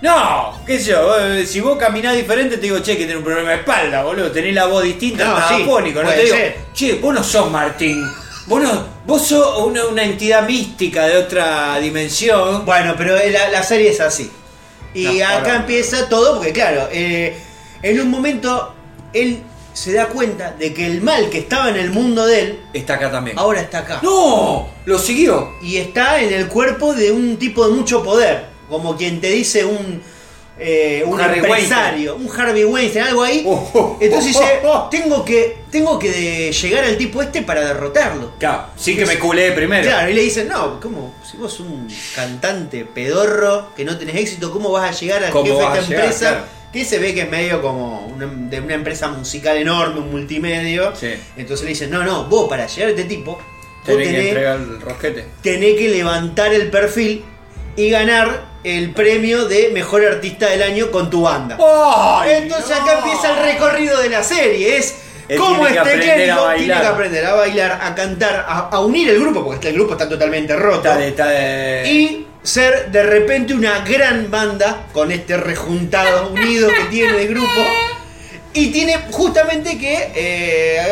Speaker 1: No, qué sé yo, eh, si vos caminás diferente te digo, che, que tenés un problema de espalda, boludo, tenés la voz distinta,
Speaker 2: No, sí,
Speaker 1: afónico, no te digo,
Speaker 2: ser.
Speaker 1: che, vos no sos Martín, vos no, vos sos una, una entidad mística de otra dimensión.
Speaker 2: Bueno, pero la, la serie es así. Y
Speaker 1: No,
Speaker 2: acá empieza todo, porque claro, eh, en un momento él se da cuenta de que el mal que estaba en el mundo de él,
Speaker 1: Está acá también.
Speaker 2: ahora está acá.
Speaker 1: ¡No! Lo siguió.
Speaker 2: Y está en el cuerpo de un tipo de mucho poder, como quien te dice un, eh, un
Speaker 1: Harvey
Speaker 2: empresario, un Harvey Weinstein, algo ahí.
Speaker 1: Oh, oh,
Speaker 2: Entonces
Speaker 1: oh,
Speaker 2: dice,
Speaker 1: oh, oh.
Speaker 2: tengo que, tengo que de- llegar al tipo este para derrotarlo.
Speaker 1: Claro, sí que me culé primero.
Speaker 2: Claro, y le dicen, no, ¿cómo? Si vos un cantante pedorro que no tenés éxito, ¿cómo vas a llegar al
Speaker 1: ¿Cómo
Speaker 2: jefe de
Speaker 1: vas
Speaker 2: esta
Speaker 1: a llegar?
Speaker 2: empresa?
Speaker 1: Claro.
Speaker 2: Que se ve que es medio como una, de una empresa musical enorme, un multimedio.
Speaker 1: Sí.
Speaker 2: Entonces le dicen, no, no, vos para llegar a este tipo,
Speaker 1: Tenés que
Speaker 2: tenés,
Speaker 1: entregar el rosquete.
Speaker 2: tenés que levantar el perfil y ganar el premio de mejor artista del año con tu banda.
Speaker 1: ¡Ay,
Speaker 2: Entonces
Speaker 1: no!
Speaker 2: acá empieza el recorrido de la serie. Es
Speaker 1: Él
Speaker 2: cómo
Speaker 1: tiene que
Speaker 2: este clérigo tiene que aprender a bailar, a cantar, a, a unir el grupo, porque este- el grupo está totalmente roto.
Speaker 1: Está de, está de-
Speaker 2: Y ser de repente una gran banda con este rejuntado unido que tiene el grupo. Y tiene justamente que eh,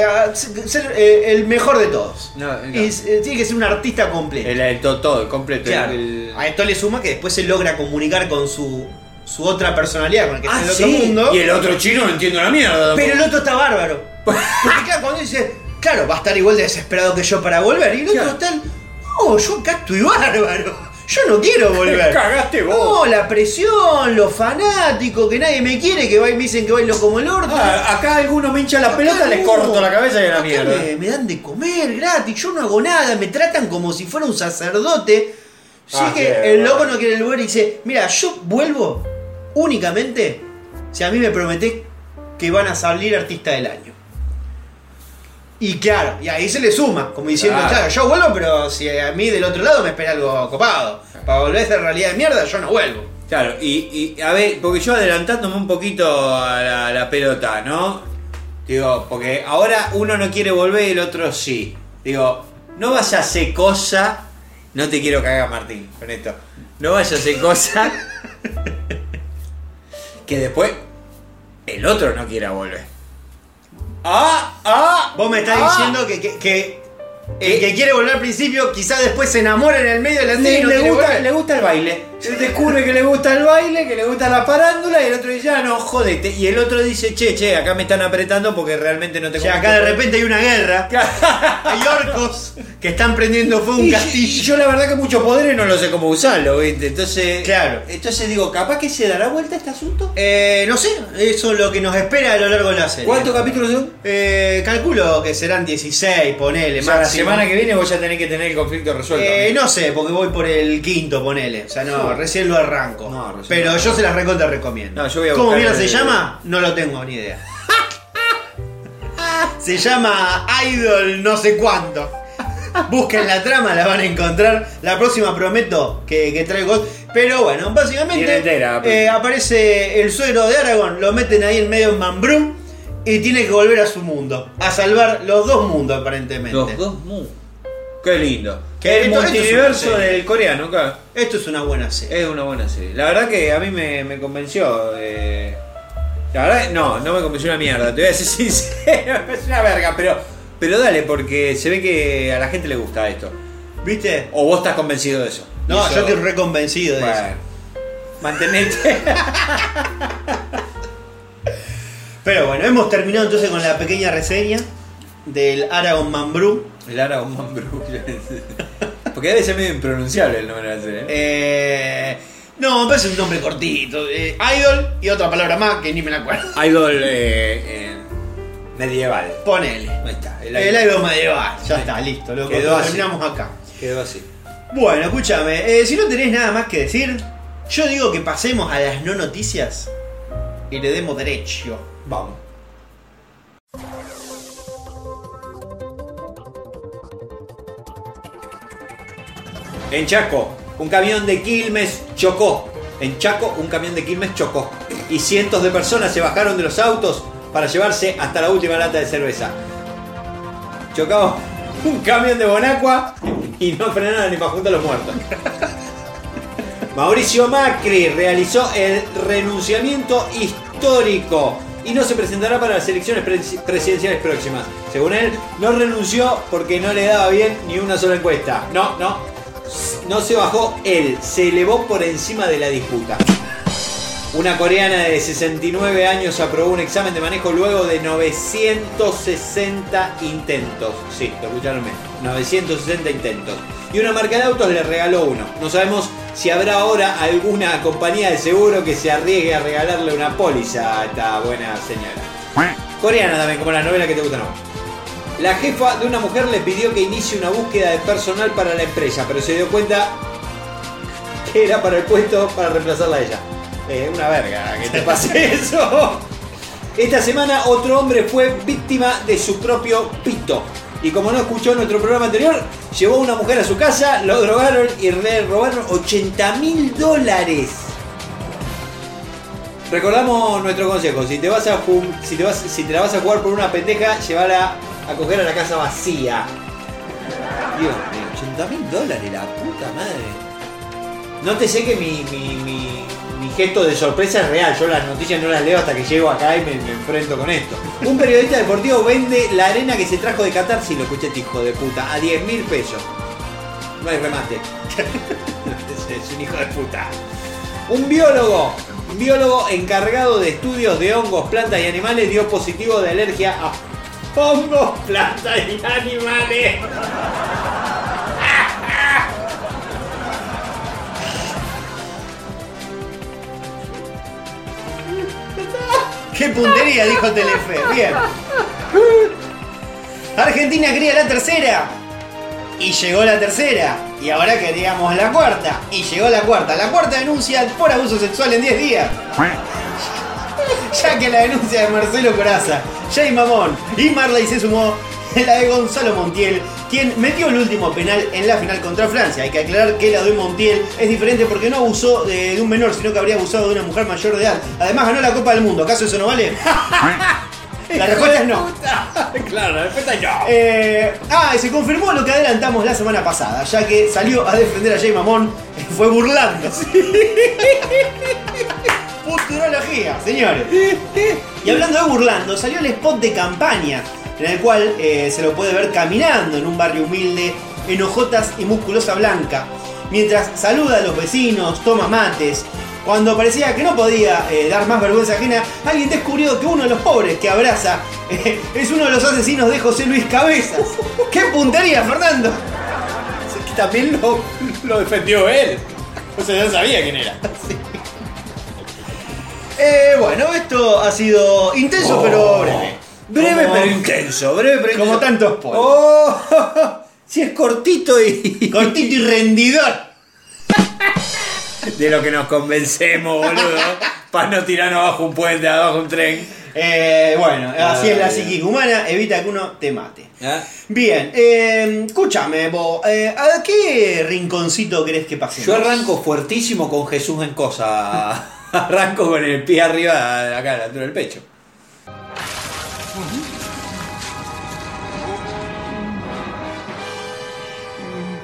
Speaker 2: ser eh, el mejor de todos.
Speaker 1: No, no.
Speaker 2: Y eh, tiene que ser un artista completo.
Speaker 1: el, el to- todo, el completo.
Speaker 2: Claro.
Speaker 1: el-
Speaker 2: A esto le suma que después se logra comunicar con su, su otra personalidad, con el que
Speaker 1: Ah,
Speaker 2: está en el
Speaker 1: sí.
Speaker 2: otro mundo.
Speaker 1: Y el otro chino no entiendo la mierda.
Speaker 2: Pero el otro está bárbaro. Porque claro, cuando dice, claro, va a estar igual de desesperado que yo para volver. Y el otro
Speaker 1: Claro.
Speaker 2: está, no, yo acá estoy bárbaro. Yo no quiero volver.
Speaker 1: Cagaste vos.
Speaker 2: No, la presión, los fanáticos, que nadie me quiere, que va- me dicen que bailo como el orto.
Speaker 1: Ah, acá alguno me hincha la
Speaker 2: Acá
Speaker 1: pelota, le
Speaker 2: no.
Speaker 1: corto la cabeza y la mierda.
Speaker 2: Me, me dan de comer gratis, yo no hago nada, me tratan como si fuera un sacerdote. Así
Speaker 1: Ah,
Speaker 2: que
Speaker 1: qué
Speaker 2: el loco no quiere volver y dice, mira, yo vuelvo únicamente si a mí me prometés que van a salir artista del año. Y claro, y ahí se le suma, como diciendo,
Speaker 1: Claro.
Speaker 2: claro, yo vuelvo, pero si a mí del otro lado me espera algo copado. Para volver a esa realidad de mierda, yo no vuelvo.
Speaker 1: Claro, y, y, a ver, porque yo adelantándome un poquito a la, la pelota, ¿no? Digo, porque ahora uno no quiere volver y el otro sí. Digo, no vayas a hacer cosa. No te quiero cagar, Martín, con esto. No vayas a hacer cosa. que después el otro no quiera volver. ¡Ah! ¡Ah!
Speaker 2: Vos me estás
Speaker 1: ah.
Speaker 2: diciendo que, que- que el que quiere volver al principio, quizás después se enamora en el medio de la serie y
Speaker 1: Le,
Speaker 2: no
Speaker 1: le gusta,
Speaker 2: volver.
Speaker 1: le gusta el baile. Se descubre que le gusta el baile, que le gusta la parándula y el otro dice, ah, no, jodete. Y el otro dice, che, che, acá me están apretando porque realmente no
Speaker 2: O
Speaker 1: tengo
Speaker 2: sea, acá de repente hay una guerra. Hay orcos que están prendiendo fuego un
Speaker 1: Y,
Speaker 2: castillo.
Speaker 1: yo la verdad que muchos poderes no lo sé cómo usarlo, ¿viste? Entonces,
Speaker 2: Claro.
Speaker 1: entonces digo, capaz que se dará vuelta este asunto.
Speaker 2: Eh, no sé, eso es lo que nos espera a lo largo de la serie.
Speaker 1: ¿Cuántos capítulos son?
Speaker 2: Eh, calculo que serán 16, ponele,
Speaker 1: O sea, la semana que viene vos ya tenés que tener el conflicto resuelto.
Speaker 2: Eh, no sé, porque voy por el quinto, ponele. O sea, no, Recién lo arranco.
Speaker 1: No, recién
Speaker 2: Pero
Speaker 1: lo
Speaker 2: yo se las recontra recomiendo.
Speaker 1: No, yo voy a
Speaker 2: ¿Cómo mierda
Speaker 1: el-
Speaker 2: se llama? No lo tengo ni idea. se llama Idol no sé cuánto. Busquen la trama, la van a encontrar. La próxima prometo que, que traigo. Pero bueno, básicamente
Speaker 1: entera,
Speaker 2: eh, aparece el suegro de Aragorn, lo meten ahí en medio en Mambrú y tiene que volver a su mundo. A salvar los dos mundos aparentemente.
Speaker 1: Los dos mu. Qué lindo. El multiverso del coreano.
Speaker 2: Esto es una buena serie.
Speaker 1: Es una buena serie. La verdad que a mí me, me convenció. eh, La verdad, no, no me convenció una mierda. Te voy a decir sincero, es una verga, pero, pero dale, porque se ve que a la gente le gusta esto.
Speaker 2: ¿Viste?
Speaker 1: O vos estás convencido de eso.
Speaker 2: No,
Speaker 1: eso-
Speaker 2: yo estoy reconvencido de eso.
Speaker 1: Bueno, mantenete.
Speaker 2: Pero bueno, hemos terminado entonces con la pequeña reseña del Aragon Mambrú.
Speaker 1: El Aragón Mambrú. Porque debe ser medio impronunciable el nombre de la serie. ¿eh?
Speaker 2: Eh, no, me parece un nombre cortito. Eh, Idol y otra palabra más que ni me la acuerdo.
Speaker 1: Idol eh, medieval.
Speaker 2: Ponele.
Speaker 1: Ahí está. El,
Speaker 2: El
Speaker 1: idol.
Speaker 2: Medieval. Ya está, listo. Lo
Speaker 1: Quedó así.
Speaker 2: terminamos acá.
Speaker 1: Quedó así.
Speaker 2: Bueno, escúchame. si no tenés nada más que decir, yo digo que pasemos a las no noticias y le demos derecho.
Speaker 1: Vamos. En Chaco, un camión de Quilmes chocó. En Chaco, un camión de Quilmes chocó. Y cientos de personas se bajaron de los autos para llevarse hasta la última lata de cerveza. Chocaba un camión de Bonacua y no frenaron ni para juntar a los muertos. Mauricio Macri realizó el renunciamiento histórico y no se presentará para las elecciones presi- presidenciales próximas. Según él, no renunció porque no le daba bien ni una sola encuesta. No, no. No se bajó él, se elevó por encima de la disputa. Una coreana de 69 años aprobó un examen de manejo luego de 960 intentos. Sí, lo escucharon bien. 960 intentos. Y una marca de autos le regaló uno. No sabemos si habrá ahora alguna compañía de seguro que se arriesgue a regalarle una póliza a esta buena señora. Coreana también, como la novela que te gusta, no. La jefa de una mujer le pidió que inicie una búsqueda de personal para la empresa, pero se dio cuenta que era para el puesto para reemplazarla a ella. Eh, una verga que te pase eso. Esta semana otro hombre fue víctima de su propio pito. Y como no escuchó nuestro programa anterior, llevó a una mujer a su casa, lo drogaron y le robaron 80 mil dólares. Recordamos nuestro consejo, si te vas a si te vas, si te la vas a jugar por una pendeja, llévala a coger a la casa vacía. Dios mío, 80 mil dólares, la puta madre. No te sé que mi, mi, mi- gesto de sorpresa es real. Yo las noticias no las leo hasta que llego acá y me, enfrento con esto. Un periodista deportivo vende la arena que se trajo de Qatar, si lo escuché este hijo de puta, a 10 mil pesos. No hay remate. es un hijo de puta. Un biólogo, un biólogo encargado de estudios de hongos, plantas y animales dio positivo de alergia a hongos, plantas y animales.
Speaker 2: ¡Qué puntería! Dijo Telefe. Bien. Argentina quería la tercera. Y llegó la tercera. Y ahora queríamos la cuarta. Y llegó la cuarta. La cuarta denuncia por abuso sexual en 10 días. Ya que la denuncia de Marcelo Coraza, Jay Mamón y Marley se sumó la de Gonzalo Montiel, quien metió el último penal en la final contra Francia. Hay que aclarar que la de Montiel es diferente porque no abusó de, de un menor, sino que habría abusado de una mujer mayor de edad. Además ganó la Copa del Mundo. ¿Acaso eso no vale? La respuesta es no.
Speaker 1: claro, la respuesta es no.
Speaker 2: Eh, ah, y se confirmó lo que adelantamos la semana pasada, ya que salió a defender a Jay Mamón, fue burlando. Futurología, señores. Y hablando de burlando, salió el spot de campaña, en el cual eh, se lo puede ver caminando en un barrio humilde, en hojotas y musculosa blanca. mientras saluda a los vecinos, toma mates. Cuando parecía que no podía eh, dar más vergüenza ajena, alguien descubrió que uno de los pobres que abraza eh, es uno de los asesinos de José Luis Cabezas. ¡Qué puntería, Fernando!
Speaker 1: Que también lo, lo defendió él. O sea, ya sabía quién era.
Speaker 2: Eh, bueno, esto ha sido intenso pero breve.
Speaker 1: Breve
Speaker 2: Como-
Speaker 1: pero intenso, breve pero
Speaker 2: Como
Speaker 1: intenso.
Speaker 2: tantos pollos.
Speaker 1: Oh, si es cortito y.
Speaker 2: Cortito y rendidor.
Speaker 1: De lo que nos convencemos, boludo. Para no tirarnos abajo un puente, abajo un tren.
Speaker 2: Eh, bueno, así es la psiquis humana, evita que uno te mate.
Speaker 1: ¿Ah?
Speaker 2: Bien, eh, escúchame, vos, eh, ¿a qué rinconcito querés que pasemos?
Speaker 1: Yo arranco fuertísimo con Jesús en cosa. Arranco con el pie arriba, acá, a la altura del pecho.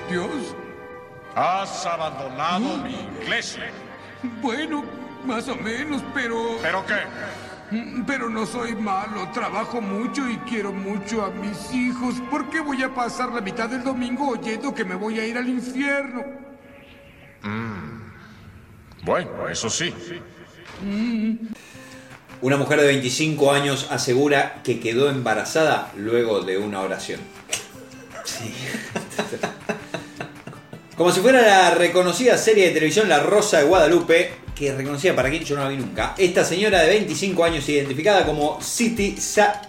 Speaker 3: Dios,
Speaker 4: Has abandonado mi iglesia.
Speaker 3: bueno, más o menos, pero...
Speaker 4: ¿Pero qué?
Speaker 3: Pero no soy malo, trabajo mucho y quiero mucho a mis hijos. ¿Por qué voy a pasar la mitad del domingo oyendo que me voy a ir al infierno?
Speaker 4: Bueno, eso sí.
Speaker 1: Una mujer de 25 años asegura que quedó embarazada luego de una oración. Sí. Como si fuera la reconocida serie de televisión La Rosa de Guadalupe, que reconocida para quien yo no la vi nunca. Esta señora de 25 años, identificada como Siti Sa...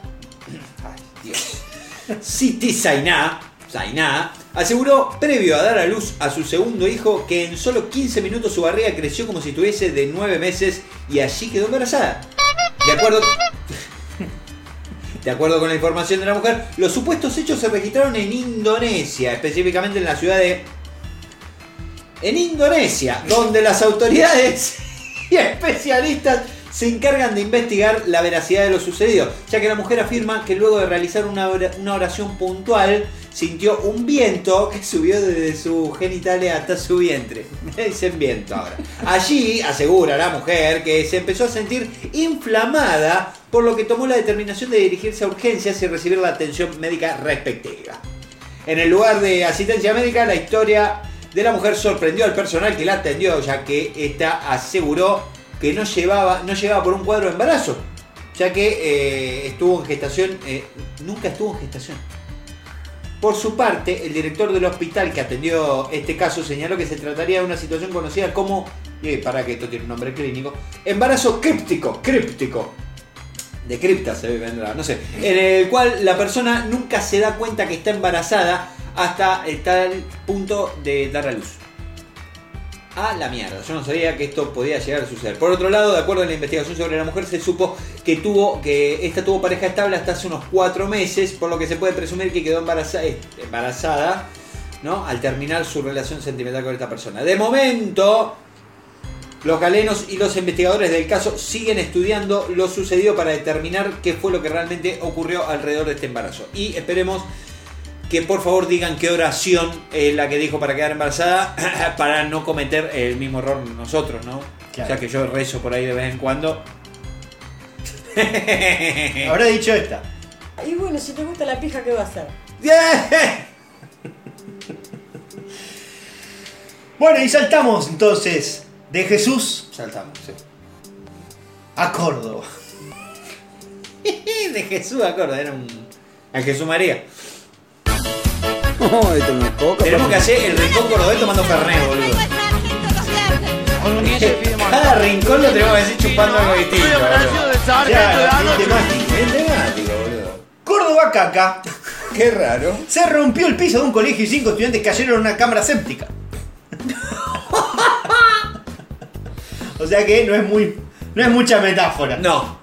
Speaker 1: Siti Zainá, Zainá, aseguró previo a dar a luz a su segundo hijo que en solo 15 minutos su barriga creció como si tuviese de 9 meses y allí quedó embarazada. De acuerdo, de acuerdo con la información de la mujer, los supuestos hechos se registraron en Indonesia, específicamente en la ciudad de... En Indonesia, donde las autoridades y especialistas se encargan de investigar la veracidad de lo sucedido, ya que la mujer afirma que luego de realizar una ora- una oración puntual sintió un viento que subió desde su genitalia hasta su vientre. Me dicen viento ahora. Allí asegura la mujer que se empezó a sentir inflamada, por lo que tomó la determinación de dirigirse a urgencias y recibir la atención médica respectiva. En el lugar de asistencia médica, la historia de la mujer sorprendió al personal que la atendió, ya que esta aseguró que no llevaba, no llevaba por un cuadro de embarazo, ya que eh, estuvo en gestación, eh, nunca estuvo en gestación. Por su parte, el director del hospital que atendió este caso señaló que se trataría de una situación conocida como, eh, para que esto tiene un nombre clínico, embarazo críptico, críptico, de cripta se vendrá, no sé, en el cual la persona nunca se da cuenta que está embarazada hasta tal punto de dar a luz. A la mierda, yo no sabía que esto podía llegar a suceder. Por otro lado, de acuerdo a la investigación sobre la mujer, se supo que tuvo que esta tuvo pareja estable hasta hace unos cuatro meses, por lo que se puede presumir que quedó embaraza- eh, embarazada, ¿no? Al terminar su relación sentimental con esta persona. De momento, los galenos y los investigadores del caso siguen estudiando lo sucedido para determinar qué fue lo que realmente ocurrió alrededor de este embarazo. Y esperemos que por favor digan qué oración es la que dijo para quedar embarazada para no cometer el mismo error nosotros, ¿no?
Speaker 2: Claro.
Speaker 1: Ya que yo rezo por ahí de vez en cuando.
Speaker 2: Habrá dicho esta.
Speaker 5: Y bueno, si te gusta la pija, ¿qué va a hacer?
Speaker 2: Bueno, y saltamos entonces de Jesús
Speaker 1: Saltamos, sí.
Speaker 2: a Córdoba.
Speaker 1: De Jesús, acorda, era un. A Jesús María.
Speaker 6: No, esto no es coca.
Speaker 1: Tenemos que hacer el rincón cordobés tomando fernet, boludo. Cada rincón lo tenemos que hacer chupando algo distinto.
Speaker 2: Bien temático,
Speaker 1: boludo.
Speaker 2: Córdoba caca.
Speaker 1: Qué raro.
Speaker 2: Se rompió el piso de un colegio y cinco estudiantes cayeron en una cámara séptica. o sea que no es muy. no es mucha metáfora.
Speaker 1: No.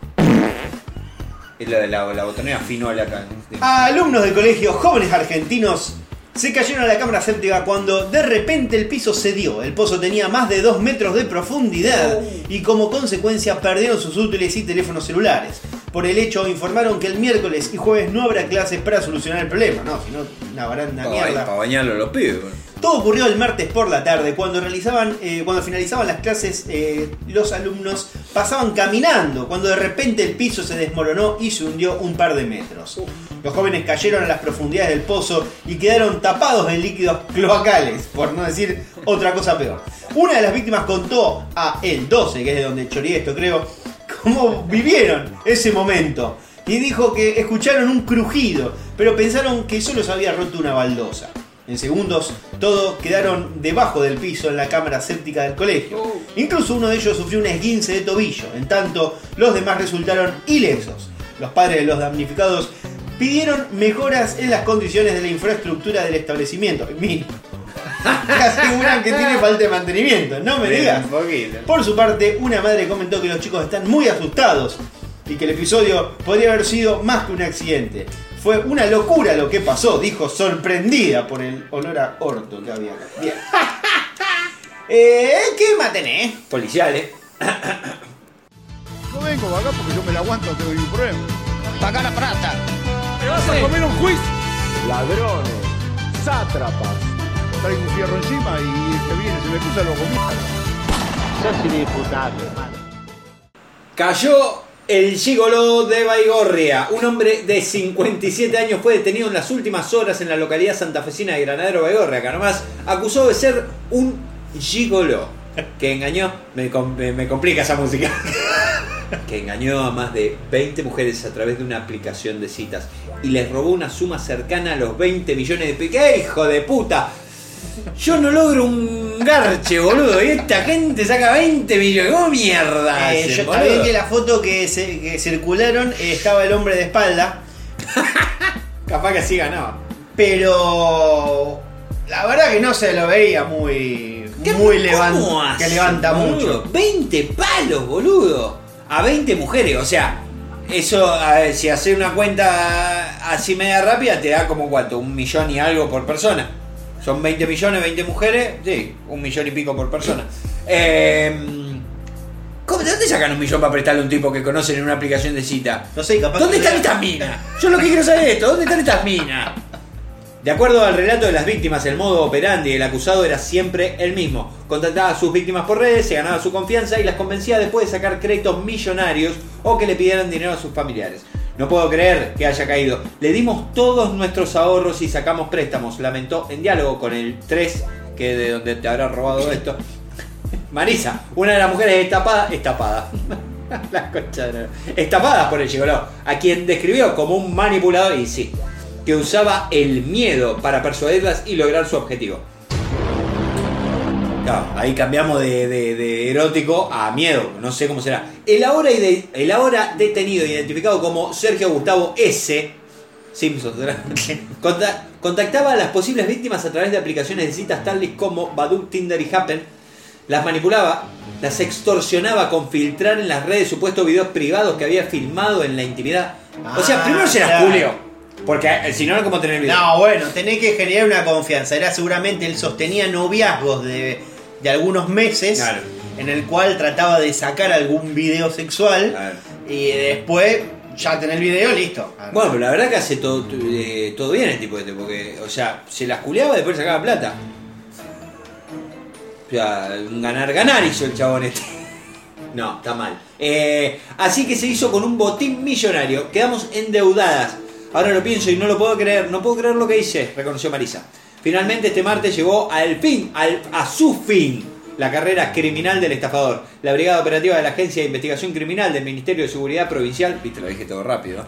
Speaker 1: Es la de la, la botonera finola acá.
Speaker 2: Alumnos del colegio jóvenes argentinos se cayeron a la cámara séptica cuando de repente el piso cedió. El pozo tenía más de 2 metros de profundidad y como consecuencia perdieron sus útiles y teléfonos celulares. Por el hecho informaron que el miércoles y jueves no habrá clases para solucionar el problema. No, si no, una baranda mierda.
Speaker 1: para bañarlo a los pibes.
Speaker 2: Todo ocurrió el martes por la tarde, cuando realizaban, eh, cuando finalizaban las clases, eh, los alumnos pasaban caminando, cuando de repente el piso se desmoronó y se hundió un par de metros. Los jóvenes cayeron a las profundidades del pozo y quedaron tapados en líquidos cloacales, por no decir otra cosa peor. Una de las víctimas contó a el 12, que es de donde chorí esto, creo, cómo vivieron ese momento. Y dijo que escucharon un crujido, pero pensaron que solo se había roto una baldosa. En segundos, todos quedaron debajo del piso en la cámara séptica del colegio. Incluso uno de ellos sufrió un esguince de tobillo, en tanto los demás resultaron ilesos. Los padres de los damnificados pidieron mejoras en las condiciones de la infraestructura del establecimiento. Mínimo. Aseguran que tiene falta de mantenimiento, no me digas. Por su parte, una madre comentó que los chicos están muy asustados y que el episodio podría haber sido más que un accidente. Fue una locura lo que pasó, dijo, sorprendida por el olor a orto que había. acá. Bien. Eh, ¿Qué más tenés?
Speaker 1: Policiales.
Speaker 6: Yo vengo acá porque yo me la aguanto, no tengo ningún problema.
Speaker 7: Paga la plata.
Speaker 6: ¿Te vas a comer un juicio? Ladrones, sátrapas. Traigo un fierro encima y el que viene se me cruza lo comí. Sos inimputable, hermano.
Speaker 1: Cayó el gigoló de Baigorria. Un hombre de 57 años fue detenido en las últimas horas en la localidad santafesina de Granadero Baigorria. Acá nomás acusó de ser un gigoló. Que engañó. Me- me complica esa música. que engañó a más de 20 mujeres a través de una aplicación de citas. Y les robó una suma cercana a los 20 millones de pesos. ¡Qué hijo de puta! Yo no logro un garche, boludo. Y esta gente saca 20 millones. ¿Cómo mierda?
Speaker 2: Eh, yo también que la foto que, se- que circularon eh, estaba el hombre de espalda,
Speaker 1: Capaz que sí ganaba.
Speaker 2: pero la verdad que no se lo veía muy,
Speaker 1: ¿Qué-
Speaker 2: muy
Speaker 1: cómo
Speaker 2: levanta, que levanta
Speaker 1: boludo?
Speaker 2: mucho.
Speaker 1: 20 palos, boludo. A 20 mujeres, o sea, eso, a ver, si haces una cuenta así media rápida, te da como cuánto, un millón y algo por persona. Son 20 millones, 20 mujeres, sí, un millón y pico por persona. Eh, ¿cómo- ¿De dónde sacan un millón para prestarle a un tipo que conocen en una aplicación de cita?
Speaker 2: No sé, capaz
Speaker 1: ¿Dónde están estas minas? Yo lo que quiero saber es esto, ¿dónde están estas minas? De acuerdo al relato de las víctimas, el modo operandi del acusado era siempre el mismo. Contactaba a sus víctimas por redes, se ganaba su confianza y las convencía después de sacar créditos millonarios o que le pidieran dinero a sus familiares. No puedo creer que haya caído. Le dimos todos nuestros ahorros y sacamos préstamos, lamentó en diálogo con el 3, que de donde te habrá robado esto. Marisa, una de las mujeres estapada, estapada. La concha de Estapadas por el gigoló, a quien describió como un manipulador y sí, que usaba el miedo para persuadirlas y lograr su objetivo. Claro, ahí cambiamos de, de- de erótico a miedo, no sé cómo será. El ahora, el ahora detenido, identificado como Sergio Gustavo S. Simpson, contactaba a las posibles víctimas a través de aplicaciones de citas tales como Badoo, Tinder y Happen. Las manipulaba, las extorsionaba con filtrar en las redes supuestos videos privados que había filmado en la intimidad. O sea,
Speaker 2: Ah,
Speaker 1: primero se las culió. Porque eh, si no, como tener video.
Speaker 2: No, bueno, tenés que generar una confianza. Era seguramente él sostenía noviazgos de, de algunos meses
Speaker 1: Claro.
Speaker 2: en el cual trataba de sacar algún video sexual
Speaker 1: Claro.
Speaker 2: y después ya tenés el video listo.
Speaker 1: Bueno, pero la verdad que hace todo, eh, todo bien el tipo este, porque, o sea, se las culeaba y después sacaba plata. O sea, un ganar-ganar hizo el chabón este. No, está mal. Eh, así que se hizo con un botín millonario. Quedamos endeudadas. Ahora lo pienso y no lo puedo creer. No puedo creer lo que hice, reconoció Marisa. Finalmente este martes llegó al fin, al- a su fin, la carrera criminal del estafador. La brigada operativa de la Agencia de Investigación Criminal del Ministerio de Seguridad Provincial, viste, lo dije todo rápido.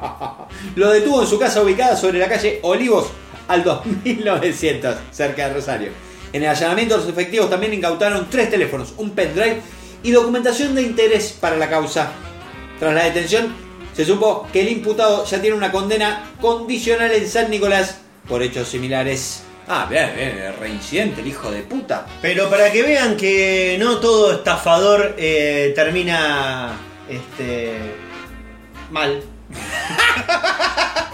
Speaker 1: Lo detuvo en su casa ubicada sobre la calle Olivos al 2900, cerca de Rosario. En el allanamiento los efectivos también incautaron tres teléfonos, un pendrive y documentación de interés para la causa. Tras la detención, se supo que el imputado ya tiene una condena condicional en San Nicolás por hechos similares. Ah, bien, bien, reincidente, el hijo de puta.
Speaker 2: Pero para que vean que no todo estafador eh, termina este mal.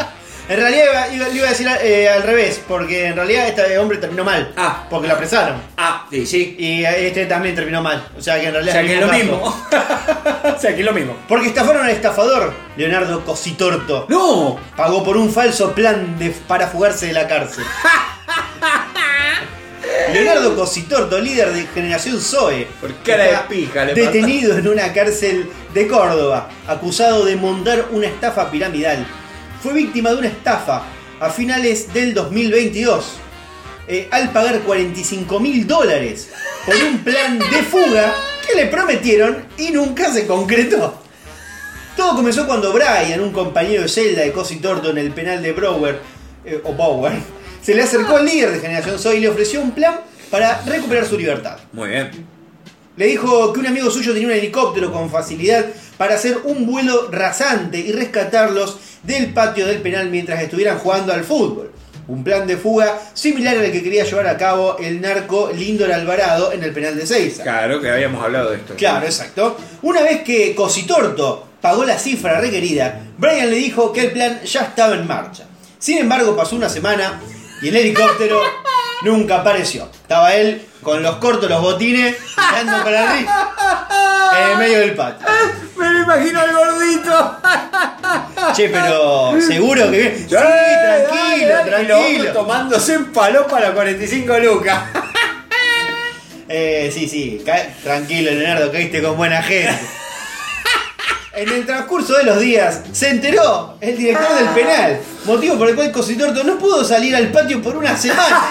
Speaker 2: en realidad iba, iba- a decir eh, al revés, porque en realidad este hombre terminó mal.
Speaker 1: Ah.
Speaker 2: Porque lo apresaron.
Speaker 1: Ah, sí, sí.
Speaker 2: Y este también terminó mal. O sea que en
Speaker 1: O
Speaker 2: realidad
Speaker 1: sea
Speaker 2: el
Speaker 1: que es lo
Speaker 2: caso.
Speaker 1: mismo. o sea que es lo mismo.
Speaker 2: Porque estafaron al estafador, Leonardo Cositorto.
Speaker 1: ¡No!
Speaker 2: Pagó por un falso plan de, para fugarse de la cárcel. Leonardo Cositorto, líder de Generación Zoe.
Speaker 1: Por cara de pija, le
Speaker 2: Detenido en una cárcel de Córdoba, acusado de montar una estafa piramidal. Fue víctima de una estafa a finales del 2022. eh, al pagar 45 mil dólares por un plan de fuga que le prometieron y nunca se concretó. Todo comenzó cuando Brian, un compañero de celda de Cosi Torto en el penal de Brower, eh, o Bower, se le acercó al líder de Generación Soy y le ofreció un plan para recuperar su libertad.
Speaker 1: Muy bien.
Speaker 2: Le dijo que un amigo suyo tenía un helicóptero con facilidad para hacer un vuelo rasante y rescatarlos del patio del penal mientras estuvieran jugando al fútbol. Un plan de fuga similar al que quería llevar a cabo el narco Lindor Alvarado en el penal de Seiza.
Speaker 1: Claro que habíamos hablado de esto.
Speaker 2: Claro, exacto. Una vez que Cositorto pagó la cifra requerida, Brian le dijo que el plan ya estaba en marcha. Sin embargo, pasó una semana y el helicóptero nunca apareció. Estaba él con los cortos, los botines, mirando para arriba, en el medio del patio.
Speaker 1: Me lo imagino al gordito.
Speaker 2: Che, pero seguro que bien. Sí, tranquilo, tranquilo.
Speaker 1: Tomándose en palo para 45 lucas.
Speaker 2: Eh, sí, sí, tranquilo, Leonardo, caíste con buena gente. En el transcurso de los días se enteró el director del penal, motivo por el cual Cositorto no pudo salir al patio por una semana.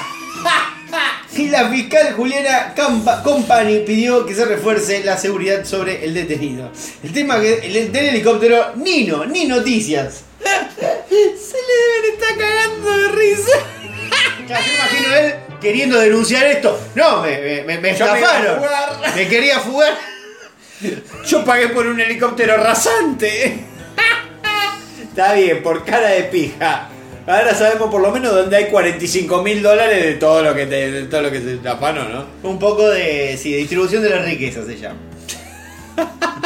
Speaker 2: Y la fiscal Juliana Campa- Company pidió que se refuerce la seguridad sobre el detenido. El tema que el del helicóptero, ni no, ni noticias.
Speaker 1: Se le deben estar cagando de risa.
Speaker 2: Claro, yo imagino él queriendo denunciar esto. No, me, me, me- me
Speaker 1: me.
Speaker 2: Me quería fugar.
Speaker 1: Yo pagué por un helicóptero rasante. Está bien, por cara de pija. Ahora sabemos por lo menos dónde hay 45 mil dólares de todo lo que te, de todo lo que se afanó, ¿no?
Speaker 2: Un poco de sí, de distribución de la riqueza se llama.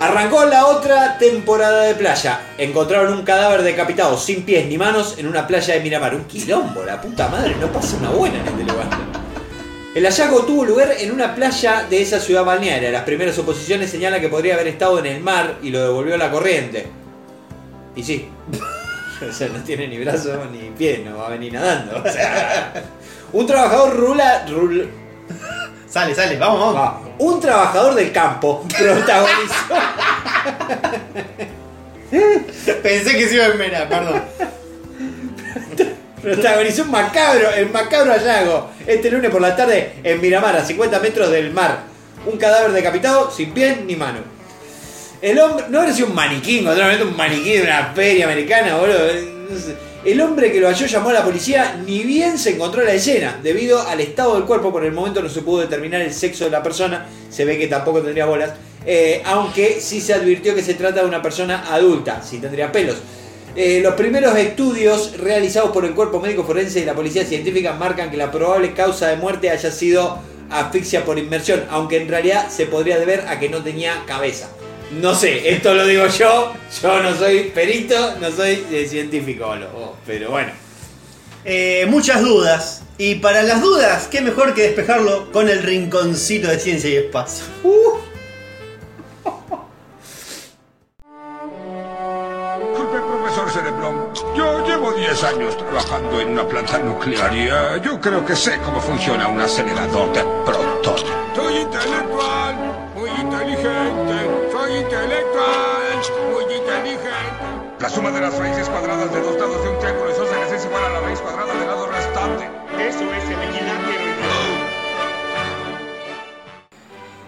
Speaker 1: Arrancó la otra temporada de playa. Encontraron un cadáver decapitado sin pies ni manos en una playa de Miramar. Un quilombo, la puta madre, no pasa una buena en este lugar. El hallazgo tuvo lugar en una playa de esa ciudad balnearia. Las primeras oposiciones señalan que podría haber estado en el mar y lo devolvió la corriente. Y sí. O sea, no tiene ni brazos ni pies, no va a venir nadando. O sea, un trabajador rula, rul-
Speaker 2: Sale, sale, vamos, vamos.
Speaker 1: Un trabajador del campo protagonizó.
Speaker 2: Pensé que se iba a envenenar, perdón.
Speaker 1: protagonizó un macabro, el macabro hallazgo este lunes por la tarde en Miramar, a 50 metros del mar. Un cadáver decapitado sin pie ni mano. El hombre, no habrá sido un maniquí, encontraron un maniquí de una feria americana, boludo. sé. El hombre que lo halló llamó a la policía, ni bien se encontró en la escena. Debido al estado del cuerpo, por el momento no se pudo determinar el sexo de la persona. Se ve que tampoco tendría bolas. eh, aunque sí se advirtió que se trata de una persona adulta, sí tendría pelos. Eh, los primeros estudios realizados por el cuerpo médico forense y la policía científica marcan que la probable causa de muerte haya sido asfixia por inmersión, aunque en realidad se podría deber a que no tenía cabeza. No sé, esto lo digo yo, yo no soy perito, no soy eh, científico, lo- pero bueno.
Speaker 2: Eh, muchas dudas. Y para las dudas, qué mejor que despejarlo con el rinconcito de ciencia y espacio.
Speaker 3: Disculpe, profesor Cerebrón. Yo llevo 10 años trabajando en una planta nuclear y eh, yo creo que sé cómo funciona un acelerador de protón. La suma de las raíces cuadradas de dos lados de un triángulo isósceles es igual a la raíz cuadrada del lado restante. Eso es el equilátero.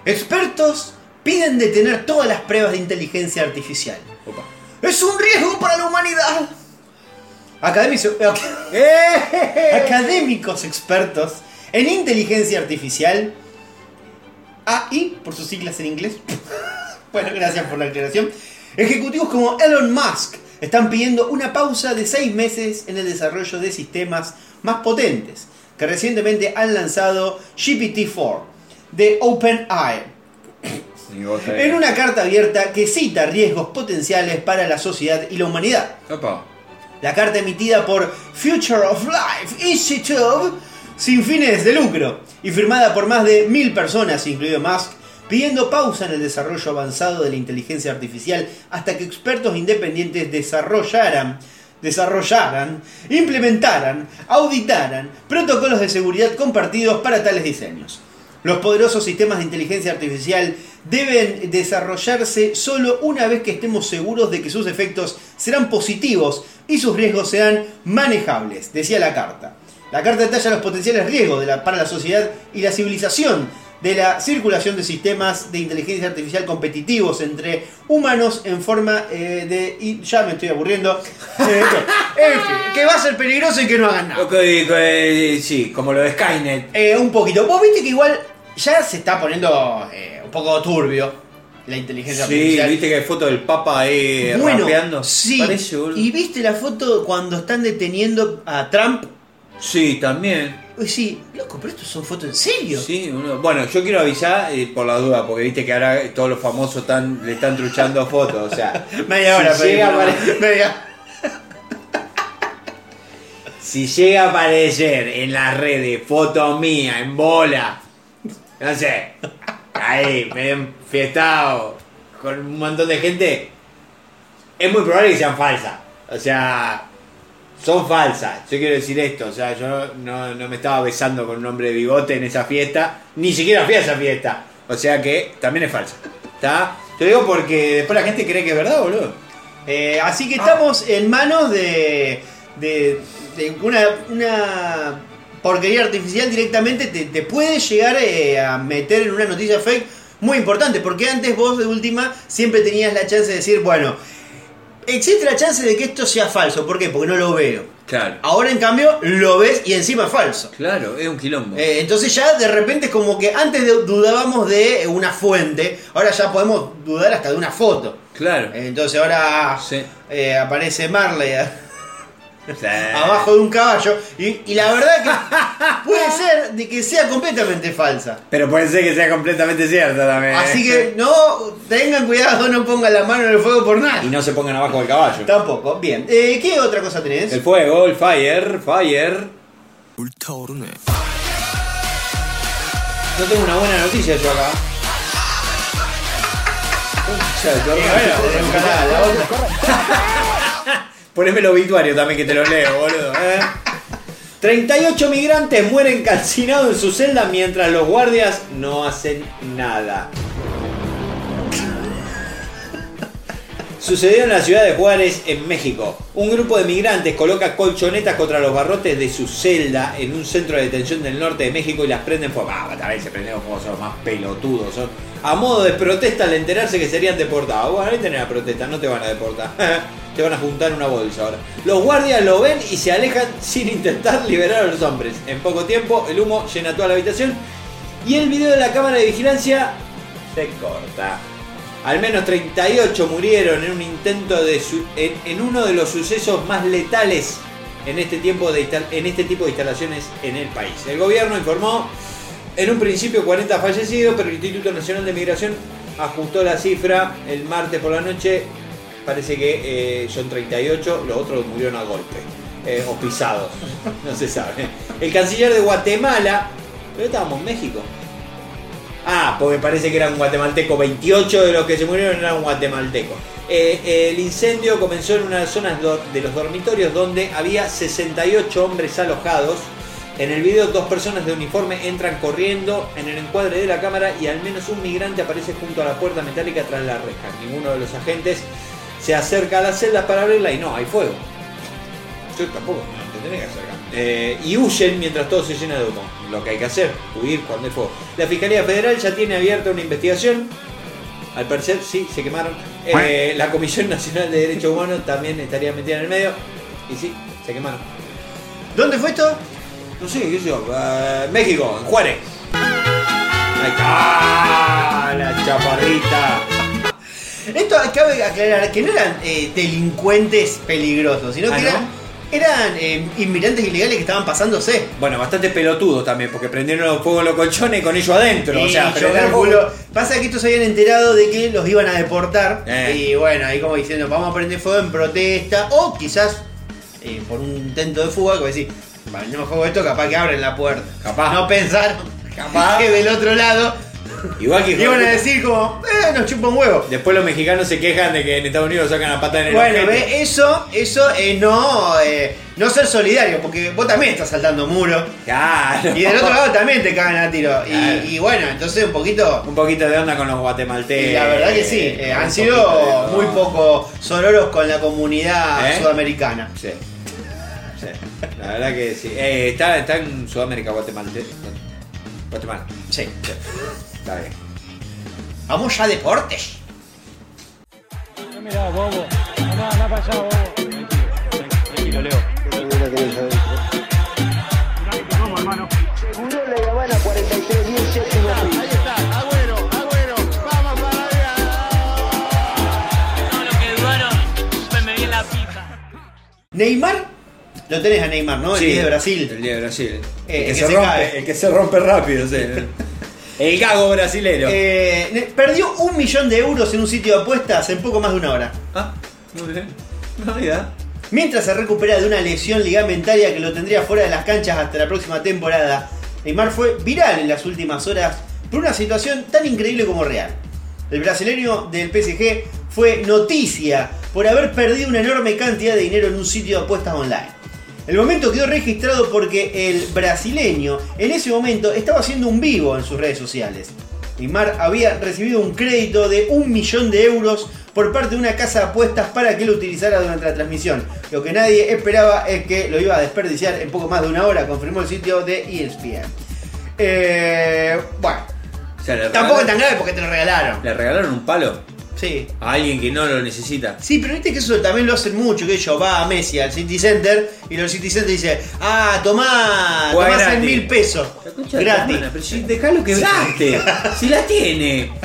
Speaker 2: Expertos piden detener todas las pruebas de inteligencia artificial.
Speaker 1: Opa.
Speaker 2: ¡Es un riesgo para la humanidad! Académicos, académicos expertos en inteligencia artificial, AI, por sus siglas en inglés. bueno, gracias por la aclaración. Ejecutivos como Elon Musk están pidiendo una pausa de seis meses en el desarrollo de sistemas más potentes, que recientemente han lanzado GPT-4 de OpenAI. En una carta abierta que cita riesgos potenciales para la sociedad y la humanidad.
Speaker 1: Opa.
Speaker 2: La carta emitida por Future of Life Institute, sin fines de lucro, y firmada por más de mil personas, incluido Musk, pidiendo pausa en el desarrollo avanzado de la inteligencia artificial hasta que expertos independientes desarrollaran, desarrollaran, implementaran, auditaran protocolos de seguridad compartidos para tales diseños. Los poderosos sistemas de inteligencia artificial deben desarrollarse solo una vez que estemos seguros de que sus efectos serán positivos y sus riesgos sean manejables, decía la carta. La carta detalla los potenciales riesgos para la sociedad y la civilización de la circulación de sistemas de inteligencia artificial competitivos entre humanos en forma eh, de... Y ya me estoy aburriendo. Eh, en fin, que va a ser peligroso y que no hagan nada.
Speaker 1: Ok, eh, sí, como lo de Skynet.
Speaker 2: Eh, un poquito. Vos viste que igual ya se está poniendo eh, un poco turbio la inteligencia
Speaker 1: Sí,
Speaker 2: artificial.
Speaker 1: viste que hay foto del Papa ahí
Speaker 2: bueno,
Speaker 1: rapeando.
Speaker 2: sí.
Speaker 1: Parece,
Speaker 2: y viste la foto cuando están deteniendo a Trump.
Speaker 1: Sí, también.
Speaker 2: Uy, sí, loco, pero esto son fotos en serio.
Speaker 1: Sí, uno- bueno, yo quiero avisar eh, por la duda, porque viste que ahora todos los famosos están, le están truchando fotos. O sea,
Speaker 2: Media hora,
Speaker 1: si llega, a
Speaker 2: pero-
Speaker 1: apare-
Speaker 2: media-
Speaker 1: si llega a aparecer en las redes foto mía en bola, no sé, ahí, medio fiestado, con un montón de gente, es muy probable que sean falsas. O sea, son falsas. Yo quiero decir esto, o sea, yo no, no me estaba besando con un hombre de bigote en esa fiesta, ni siquiera fui a esa fiesta. O sea que también es falsa. ¿Está? Te digo porque después la gente cree que es verdad, boludo.
Speaker 2: Eh, así que estamos en manos de, de, de una, una porquería artificial directamente te, te puede llegar eh, a meter en una noticia fake muy importante, porque antes vos de última siempre tenías la chance de decir, bueno, existe la chance de que esto sea falso, ¿por qué? Porque no lo veo.
Speaker 1: Claro.
Speaker 2: Ahora en cambio lo ves y encima es falso.
Speaker 1: Claro, es un quilombo.
Speaker 2: Eh, entonces ya de repente es como que antes de- dudábamos de una fuente, ahora ya podemos dudar hasta de una foto.
Speaker 1: claro.
Speaker 2: Entonces ahora
Speaker 1: Sí.
Speaker 2: eh, aparece Marley
Speaker 1: Sí.
Speaker 2: abajo de un caballo y, y la verdad que puede ser de que sea completamente falsa.
Speaker 1: Pero puede ser que sea completamente cierto también.
Speaker 2: Así que no tengan cuidado, no pongan la mano en el fuego por nada.
Speaker 1: Y no se pongan abajo del caballo.
Speaker 2: Tampoco. Bien. Eh, ¿Qué otra cosa tenés?
Speaker 1: El fuego, el fire, fire. No tengo una buena noticia yo acá. Concha Poneme el obituario también que te lo leo, boludo. ¿eh? 38 migrantes mueren calcinados en su celda mientras los guardias no hacen nada. Sucedió en la ciudad de Juárez, en México. Un grupo de migrantes coloca colchonetas contra los barrotes de su celda en un centro de detención del norte de México y las prenden fuego. Ah, también se prenden fuego, son los más pelotudos. Son a modo de protesta al enterarse que serían deportados. Bueno, ahí tenés la protesta, no te van a deportar. te van a juntar una bolsa ahora. Los guardias lo ven y se alejan sin intentar liberar a los hombres. En poco tiempo, el humo llena toda la habitación y el video de la cámara de vigilancia se corta. Al menos 38 murieron en un intento de su- en, uno de los sucesos más letales en este, tiempo de en este tipo de instalaciones en el país. El gobierno informó en un principio 40 fallecidos, pero el Instituto Nacional de Migración ajustó la cifra el martes por la noche. Parece que eh, son 38, los otros murieron a golpe eh, o pisados, no se sabe. El canciller de Guatemala, pero estábamos en México. Ah, porque parece que era un guatemalteco. 28 de los que se murieron eran un guatemalteco. Eh, el incendio comenzó en una zona do- de los dormitorios donde había 68 hombres alojados. En el video dos personas de uniforme entran corriendo en el encuadre de la cámara y al menos un migrante aparece junto a la puerta metálica tras la reja. Ninguno de los agentes se acerca a la celda para abrirla y no, hay fuego. Yo tampoco me tendría que acercar. Eh, y huyen mientras todo se llena de humo. Lo que hay que hacer, huir cuando hay fuego. La Fiscalía Federal ya tiene abierta una investigación. Al parecer, sí, se quemaron. Eh, la Comisión Nacional de Derechos Humanos también estaría metida en el medio. Y sí, se quemaron.
Speaker 2: ¿Dónde fue esto?
Speaker 1: No sé, qué sé yo. eh, México, en Juárez. Ahí está. La chaparrita.
Speaker 2: Esto cabe aclarar que no eran eh, delincuentes peligrosos, sino
Speaker 1: Ah,
Speaker 2: que
Speaker 1: ¿no?
Speaker 2: eran, eran eh, inmigrantes ilegales que estaban pasándose.
Speaker 1: Bueno, bastante pelotudos también, porque prendieron fuego en los colchones con ellos adentro. o sea,
Speaker 2: yo calculo- Pasa que estos se habían enterado de que los iban a deportar.
Speaker 1: Eh.
Speaker 2: Y bueno, ahí como diciendo, vamos a prender fuego en protesta. O quizás eh, por un intento de fuga, que decir, prendemos fuego esto, capaz que abren la puerta.
Speaker 1: Capaz.
Speaker 2: No pensaron
Speaker 1: Capaz.
Speaker 2: que del otro lado
Speaker 1: Igual que
Speaker 2: Iban a decir como, eh, nos chupa un huevo.
Speaker 1: Después los mexicanos se quejan de que en Estados Unidos sacan la pata en el
Speaker 2: Bueno, ve, eso, eso es no, eh, no ser solidario, porque vos también estás saltando muro.
Speaker 1: Claro.
Speaker 2: Y del otro lado también te cagan a tiro. Y-
Speaker 1: Claro.
Speaker 2: Y, bueno, entonces un poquito.
Speaker 1: Un poquito de onda con los guatemaltecos.
Speaker 2: y la verdad que sí, eh, han sido muy poco sororos con la comunidad
Speaker 1: ¿Eh?
Speaker 2: sudamericana.
Speaker 1: Sí. Sí. La verdad que sí. Eh, está, está en Sudamérica, Guatemala. Guatemala.
Speaker 2: Sí.
Speaker 1: Sí. Está bien.
Speaker 2: Vamos ya a deportes.
Speaker 7: Mirá, bobo. Andá, andá para allá, bobo. Tranquilo, Leo.
Speaker 6: Seguro le llaman a 43 10 séptimo
Speaker 7: Ahí está, Agüero, Agüero. Vamos para arriba.
Speaker 8: Todo lo que dudaron, chúpenme bien la pija.
Speaker 2: Neymar, lo tenés a Neymar, ¿no? El
Speaker 1: Sí,
Speaker 2: 10 de Brasil.
Speaker 1: El 10 de Brasil.
Speaker 2: Eh,
Speaker 1: el, que se rompe,
Speaker 2: cae.
Speaker 1: el que se rompe rápido, sí. El gago brasilero.
Speaker 2: Eh, perdió un millón de euros en un sitio de apuestas en poco más de una hora.
Speaker 1: Ah, muy bien. No, ya.
Speaker 2: Mientras se recupera de una lesión ligamentaria que lo tendría fuera de las canchas hasta la próxima temporada, Neymar fue viral en las últimas horas por una situación tan increíble como real. El brasileño del PSG fue noticia por haber perdido una enorme cantidad de dinero en un sitio de apuestas online. El momento quedó registrado porque el brasileño en ese momento estaba haciendo un vivo en sus redes sociales. Neymar había recibido un crédito de un millón de euros por parte de una casa de apuestas para que lo utilizara durante la transmisión. Lo que nadie esperaba es que lo iba a desperdiciar en poco más de una hora, confirmó el sitio de ESPN. Eh, bueno,
Speaker 1: O sea, le
Speaker 2: tampoco es tan grave porque te lo regalaron.
Speaker 1: Le regalaron un palo
Speaker 2: Sí.
Speaker 1: a alguien que no lo necesita.
Speaker 2: Sí, pero viste que eso también lo hacen mucho, que ellos va a Messi al City Center y los City Center dice, ah, tomá,
Speaker 1: Juega
Speaker 2: tomá 6
Speaker 1: gratis.
Speaker 2: mil pesos. Gratis.
Speaker 1: Pero si dejalo que gaste. si la tiene.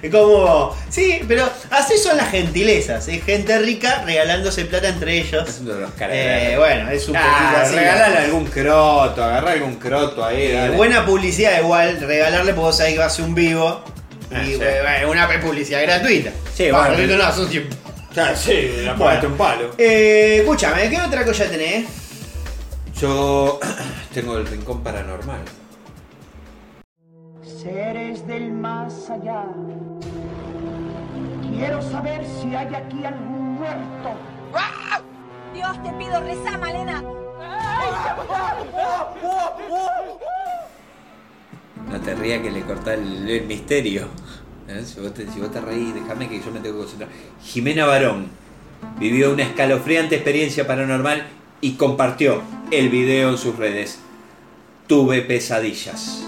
Speaker 2: Es como, sí, pero así son las gentilezas, es gente rica regalándose plata entre ellos.
Speaker 1: Es uno de los
Speaker 2: Eh, bueno, es un
Speaker 1: Ah,
Speaker 2: poquito así.
Speaker 1: regalale algún croto, agarrá algún croto ahí.
Speaker 2: Eh, buena publicidad igual, regalarle porque vos sabés que va a ser un vivo.
Speaker 1: Ah,
Speaker 2: y
Speaker 1: sí.
Speaker 2: una publicidad gratuita.
Speaker 1: Sí, bueno, pero-
Speaker 2: no, son tiempo.
Speaker 1: Ya, sí, la
Speaker 2: Bueno.
Speaker 1: pagaste un palo.
Speaker 2: Eh, escúchame, ¿qué otra cosa tenés?
Speaker 1: Yo tengo el rincón paranormal.
Speaker 9: Seres del más allá. Quiero saber si hay aquí algún muerto.
Speaker 5: Dios, te pido, reza, Malena.
Speaker 1: Te rías que le cortá el, misterio. ¿Eh? Si, vos te, si reís, déjame que yo me tengo que concentrar. Jimena Barón vivió una escalofriante experiencia paranormal y compartió el video en sus redes. Tuve pesadillas.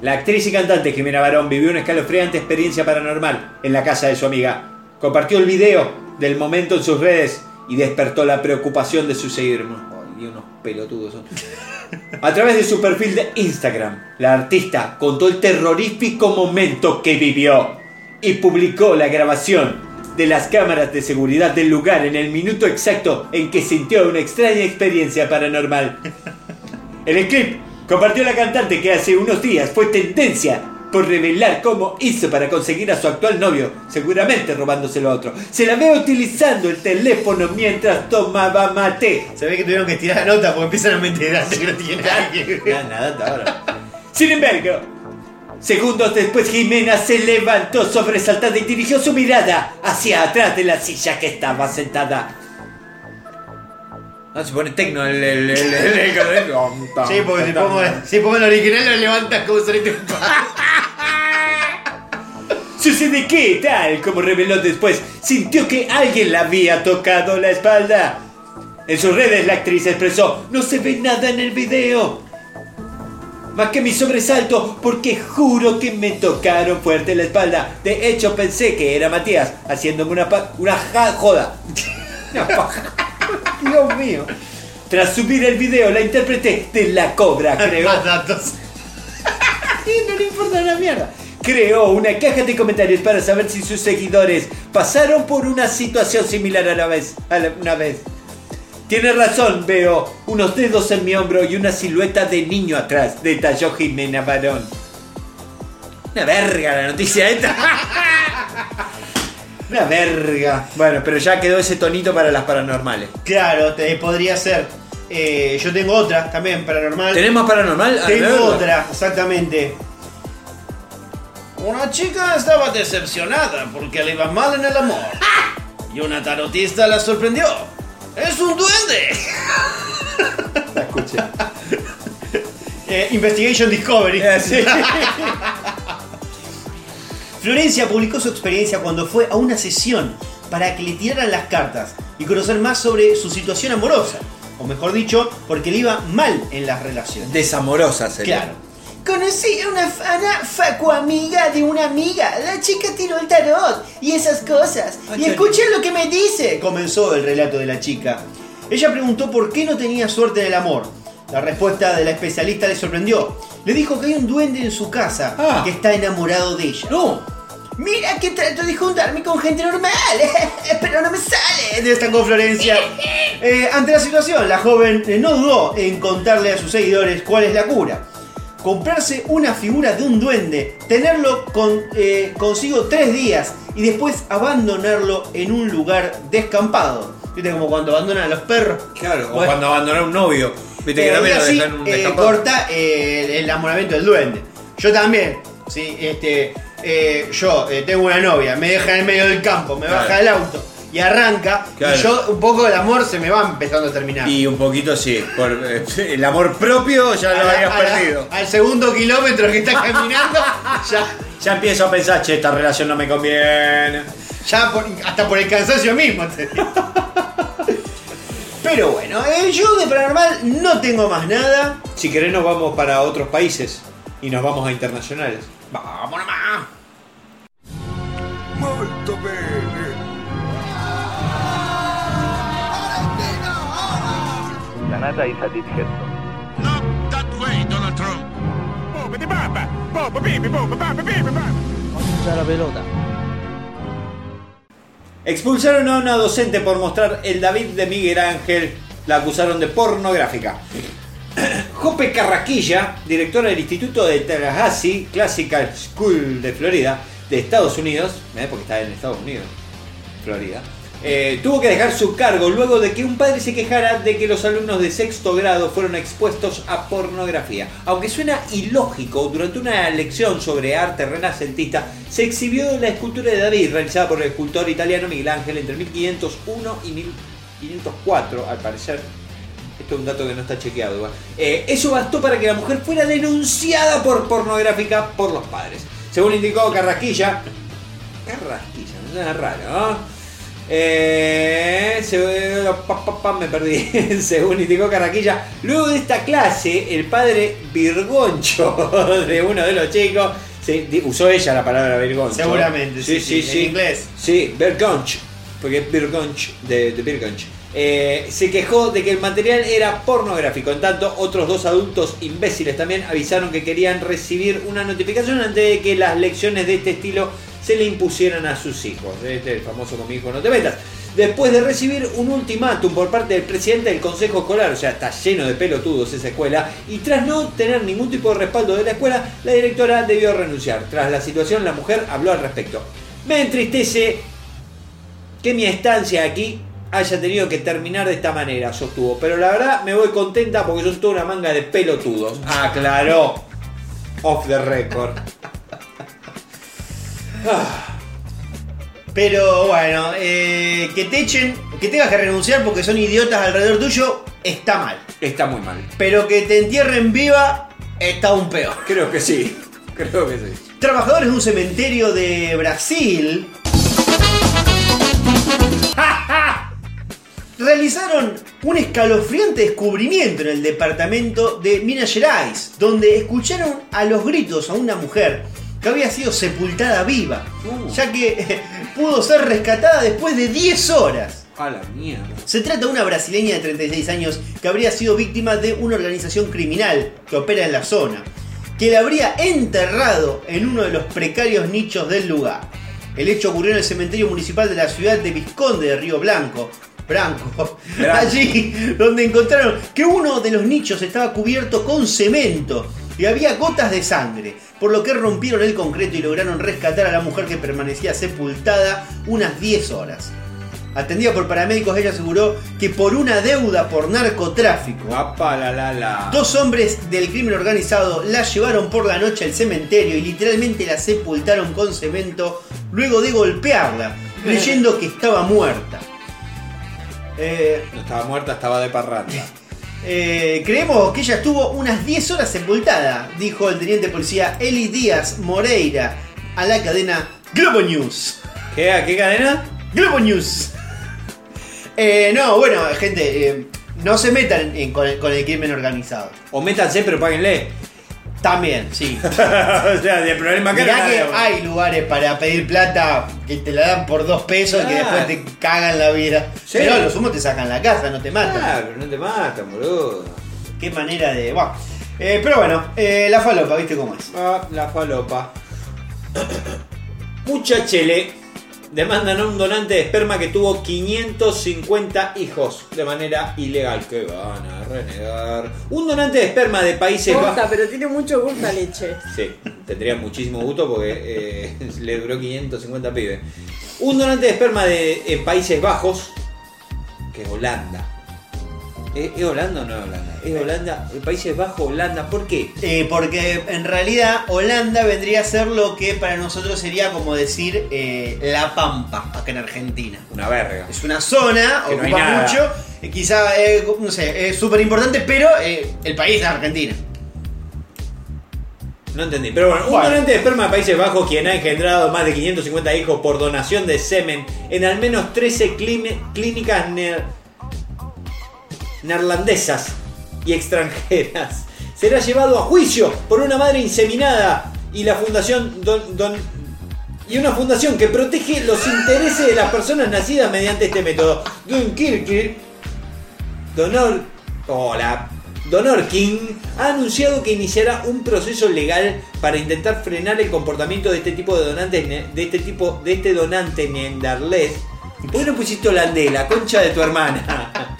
Speaker 1: La actriz y cantante Jimena Barón vivió una escalofriante experiencia paranormal en la casa de su amiga. Compartió el video del momento en sus redes y despertó la preocupación de sus seguidores. Ay, unos pelotudos son. A través de su perfil de Instagram, la artista contó el terrorífico momento que vivió y publicó la grabación de las cámaras de seguridad del lugar en el minuto exacto en que sintió una extraña experiencia paranormal. En el clip compartió la cantante que hace unos días fue tendencia por revelar cómo hizo para conseguir a su actual novio, seguramente robándoselo a otro. Se la ve utilizando el teléfono mientras tomaba mate.
Speaker 2: Se ve que tuvieron que tirar la nota porque empiezan a meterse que no tiene. Nada,
Speaker 1: nada ahora. Sin embargo, segundos después Jimena se levantó sobresaltada y dirigió su mirada hacia atrás de la silla que estaba sentada. No, se pone tecno el... el, el, el- el- el-
Speaker 2: Sí, porque si pongo, si pongo el original lo levantas como solito.
Speaker 1: Sucede que, tal como reveló después, sintió que alguien la había tocado la espalda. En sus redes la actriz expresó, no se ve nada en el video. Más que mi sobresalto, porque juro que me tocaron fuerte la espalda. De hecho, pensé que era Matías haciéndome una, pa- una ja- joda. Una paja. Dios mío. Tras subir el video, la interpreté de la cobra, creo.
Speaker 2: Datos.
Speaker 1: No le importa una mierda. Creó una caja de comentarios para saber si sus seguidores pasaron por una situación similar a la vez. A la- una vez. Tiene razón, veo unos dedos en mi hombro y una silueta de niño atrás, detalló Jimena Barón. Una verga la noticia esta. Una verga. Bueno, pero ya quedó ese tonito para las paranormales.
Speaker 2: Claro, te podría ser. Eh, yo tengo otra también paranormal.
Speaker 1: ¿Tenemos paranormal?
Speaker 2: Tengo otra, exactamente. Una chica estaba decepcionada porque le iba mal en el amor. Y una tarotista la sorprendió. ¡Es un duende!
Speaker 1: La escuché.
Speaker 2: Eh, Investigation Discovery.
Speaker 1: Sí.
Speaker 2: Florencia publicó su experiencia cuando fue a una sesión para que le tiraran las cartas y conocer más sobre su situación amorosa. O mejor dicho, porque le iba mal en las relaciones.
Speaker 1: Desamorosa sería.
Speaker 2: Claro. Conocí a una fana facu amiga de una amiga. La chica tiró el tarot y esas cosas.
Speaker 1: Ay,
Speaker 2: y escuché lo que me dice. Comenzó el relato de la chica. Ella preguntó por qué no tenía suerte en el amor. La respuesta de la especialista le sorprendió. Le dijo que hay un duende en su casa
Speaker 1: Ah.
Speaker 2: que está enamorado de ella.
Speaker 1: No.
Speaker 2: Mira que trato de juntarme con gente normal, pero no me sale. Destacó Florencia. Eh, ante la situación, la joven eh, no dudó en contarle a sus seguidores cuál es la cura. Comprarse una figura de un duende, tenerlo con, eh, consigo tres días y después abandonarlo en un lugar descampado. ¿Viste como cuando abandonan a los perros?
Speaker 1: Claro, o
Speaker 2: Bueno.
Speaker 1: cuando abandonó un novio. Viste que
Speaker 2: Eh,
Speaker 1: también lo
Speaker 2: así
Speaker 1: dejan
Speaker 2: corta eh, el enamoramiento del duende. Yo también, sí, este, eh, yo eh, tengo una novia, me deja en el medio del campo, me
Speaker 1: Claro.
Speaker 2: baja del auto y arranca,
Speaker 1: Claro.
Speaker 2: y yo un poco el amor se me va empezando a terminar.
Speaker 1: Y un poquito sí. Por, eh, el amor propio ya lo habías
Speaker 2: la-
Speaker 1: perdido.
Speaker 2: al segundo kilómetro que está caminando, ya,
Speaker 1: Ya empiezo a pensar, che, esta relación no me conviene.
Speaker 2: ya por- hasta por el cansancio mismo. te digo. Pero bueno, eh, yo de paranormal no tengo más nada.
Speaker 1: Si querés nos vamos para otros países y nos vamos a internacionales.
Speaker 2: Vamos nomás.
Speaker 3: Molto bene.
Speaker 7: Canada is a dithead.
Speaker 4: Not that way, Donald Trump.
Speaker 7: la pelota.
Speaker 1: Expulsaron a una docente por mostrar el David de Miguel Ángel. La acusaron de pornográfica. Jope Carraquilla, directora del Instituto de Tallahassee Classical School de Florida, de Estados Unidos, ¿eh? porque está en Estados Unidos, Florida, eh, tuvo que dejar su cargo luego de que un padre se quejara de que los alumnos de sexto grado fueron expuestos a pornografía. Aunque suena ilógico, durante una lección sobre arte renacentista se exhibió la escultura de David realizada por el escultor italiano Miguel Ángel entre 1501 y 1504, al parecer. Esto es un dato que no está chequeado igual. Eh, eso bastó para que la mujer fuera denunciada por pornográfica por los padres. Según indicó Carrasquilla. Carrasquilla, me suena raro, ¿no? Eh, se- pa, pa, pa, me perdí. Según indicó Carraquilla, luego de esta clase, el padre Virgoncho de uno de los chicos, sí, usó ella la palabra Virgoncho.
Speaker 2: Seguramente, sí, sí, en inglés.
Speaker 1: Sí, Virgonch, porque es Virgonch, de, de Virgonch. Eh, se quejó de que el material era pornográfico. En tanto, otros dos adultos imbéciles también avisaron que querían recibir una notificación antes de que las lecciones de este estilo se le impusieran a sus hijos. Este es el famoso con no te metas. Después de recibir un ultimátum por parte del presidente del consejo escolar, o sea, está lleno de pelotudos esa escuela, y tras no tener ningún tipo de respaldo de la escuela, la directora debió renunciar. Tras la situación, la mujer habló al respecto. Me entristece que mi estancia aquí haya tenido que terminar de esta manera, sostuvo. Pero la verdad me voy contenta porque son toda una manga de pelotudos. Aclaró. Off the record. Ah,
Speaker 2: Pero bueno, eh, que te echen, que tengas que renunciar porque son idiotas alrededor tuyo, está mal.
Speaker 1: está muy mal.
Speaker 2: Pero que te entierren viva, está aún peor.
Speaker 1: Creo que sí. Creo que sí.
Speaker 2: Trabajadores de un cementerio de Brasil realizaron un escalofriante descubrimiento en el departamento de Minas Gerais, donde escucharon a los gritos a una mujer que había sido sepultada viva,
Speaker 1: Uh.
Speaker 2: ya que pudo ser rescatada después de 10 horas.
Speaker 1: A la mierda.
Speaker 2: Se trata de una brasileña de 36 años que habría sido víctima de una organización criminal que opera en la zona, que la habría enterrado en uno de los precarios nichos del lugar. El hecho ocurrió en el cementerio municipal de la ciudad de Visconde de Río Blanco. Branco. Allí donde encontraron que uno de los nichos estaba cubierto con cemento y había gotas de sangre, por lo que rompieron el concreto y lograron rescatar a la mujer que permanecía sepultada unas 10 horas. Atendida por paramédicos, ella aseguró que por una deuda por narcotráfico,
Speaker 1: Guapa, la, la, la.
Speaker 2: dos hombres del crimen organizado la llevaron por la noche al cementerio y literalmente la sepultaron con cemento luego de golpearla, creyendo que estaba muerta. Eh,
Speaker 1: No estaba muerta, estaba de parranda.
Speaker 2: Eh, creemos que ella estuvo unas 10 horas sepultada, dijo el teniente policía Eli Díaz Moreira a la cadena Globo News.
Speaker 1: ¿Qué? ¿A qué cadena?
Speaker 2: Globo News. Eh, no, bueno, gente, eh, no se metan en- con, el, con el crimen organizado.
Speaker 1: O métanse, pero páguenle.
Speaker 2: También, sí.
Speaker 1: o sea, de problema que
Speaker 2: Mirá
Speaker 1: no
Speaker 2: que hay lugares para pedir plata que te la dan por dos pesos y que después te cagan la vida.
Speaker 1: Sí.
Speaker 2: Pero a lo sumo te sacan la casa, no te matan.
Speaker 1: Claro, no te matan, boludo.
Speaker 2: Qué manera de. Buah. Eh, pero bueno, eh, la falopa, ¿viste cómo es?
Speaker 1: Ah, la falopa. Muchachele demandan a un donante de esperma que tuvo 550 hijos de manera ilegal. Que van a renegar. Un donante de esperma de Países Bajos.
Speaker 10: pero tiene mucho gusto la leche.
Speaker 1: Sí, tendría muchísimo gusto porque eh, le duró 550 pibes. Un donante de esperma de en Países Bajos, que es Holanda. ¿Es, es Holanda o no es Holanda? Es Holanda, Países Bajos, Holanda. ¿Por qué?
Speaker 2: Eh, porque en realidad Holanda vendría a ser lo que para nosotros sería como decir eh, La Pampa, acá en Argentina.
Speaker 1: Una verga.
Speaker 2: Es una zona,
Speaker 1: Que
Speaker 2: ocupa mucho, eh, quizá, eh, no sé, es súper importante, pero eh, el país es Argentina.
Speaker 1: No entendí. Pero bueno, un
Speaker 2: Bueno.
Speaker 1: donante de esperma de Países Bajos quien ha engendrado más de 550 hijos por donación de semen en al menos 13 clini- clínicas neerlandesas y extranjeras. Será llevado a juicio por una madre inseminada y la fundación Don, Don- y una fundación que protege los intereses de las personas nacidas mediante este método. Dunkirk Donor. Hola. Donor King ha anunciado que iniciará un proceso legal para intentar frenar el comportamiento de este tipo de donantes de este tipo de este donante. ¿Por qué no pusiste holandés, la concha de tu hermana?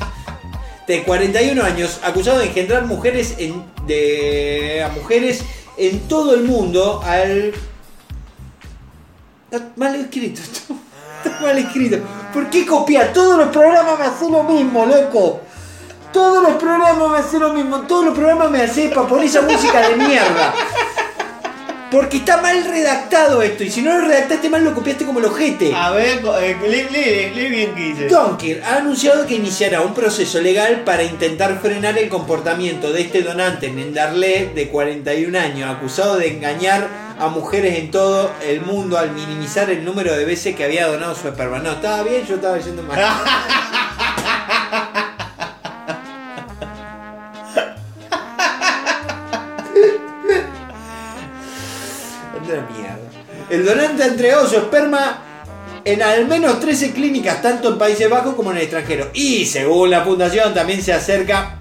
Speaker 1: De 41 años, acusado de engendrar mujeres en, de, mujeres en todo el mundo al Está mal escrito. Está mal escrito. ¿Por qué copiar? Todos los programas me hacen lo mismo, loco. Todos los programas me hacen lo mismo. Todos los programas me hacen para poner esa música de mierda. Porque está mal redactado esto. Y si no lo redactaste mal, lo copiaste como el ojete.
Speaker 2: A ver, eh, lee, lee, lee bien qué dice.
Speaker 1: Ha anunciado que iniciará un proceso legal para intentar frenar el comportamiento de este donante Nendarle de 41 años, acusado de engañar a mujeres en todo el mundo al minimizar el número de veces que había donado su esperma. No, estaba bien, yo estaba yendo mal. El donante ha entregado su esperma en al menos 13 clínicas, tanto en Países Bajos como en el extranjero. Y según la fundación, también se acerca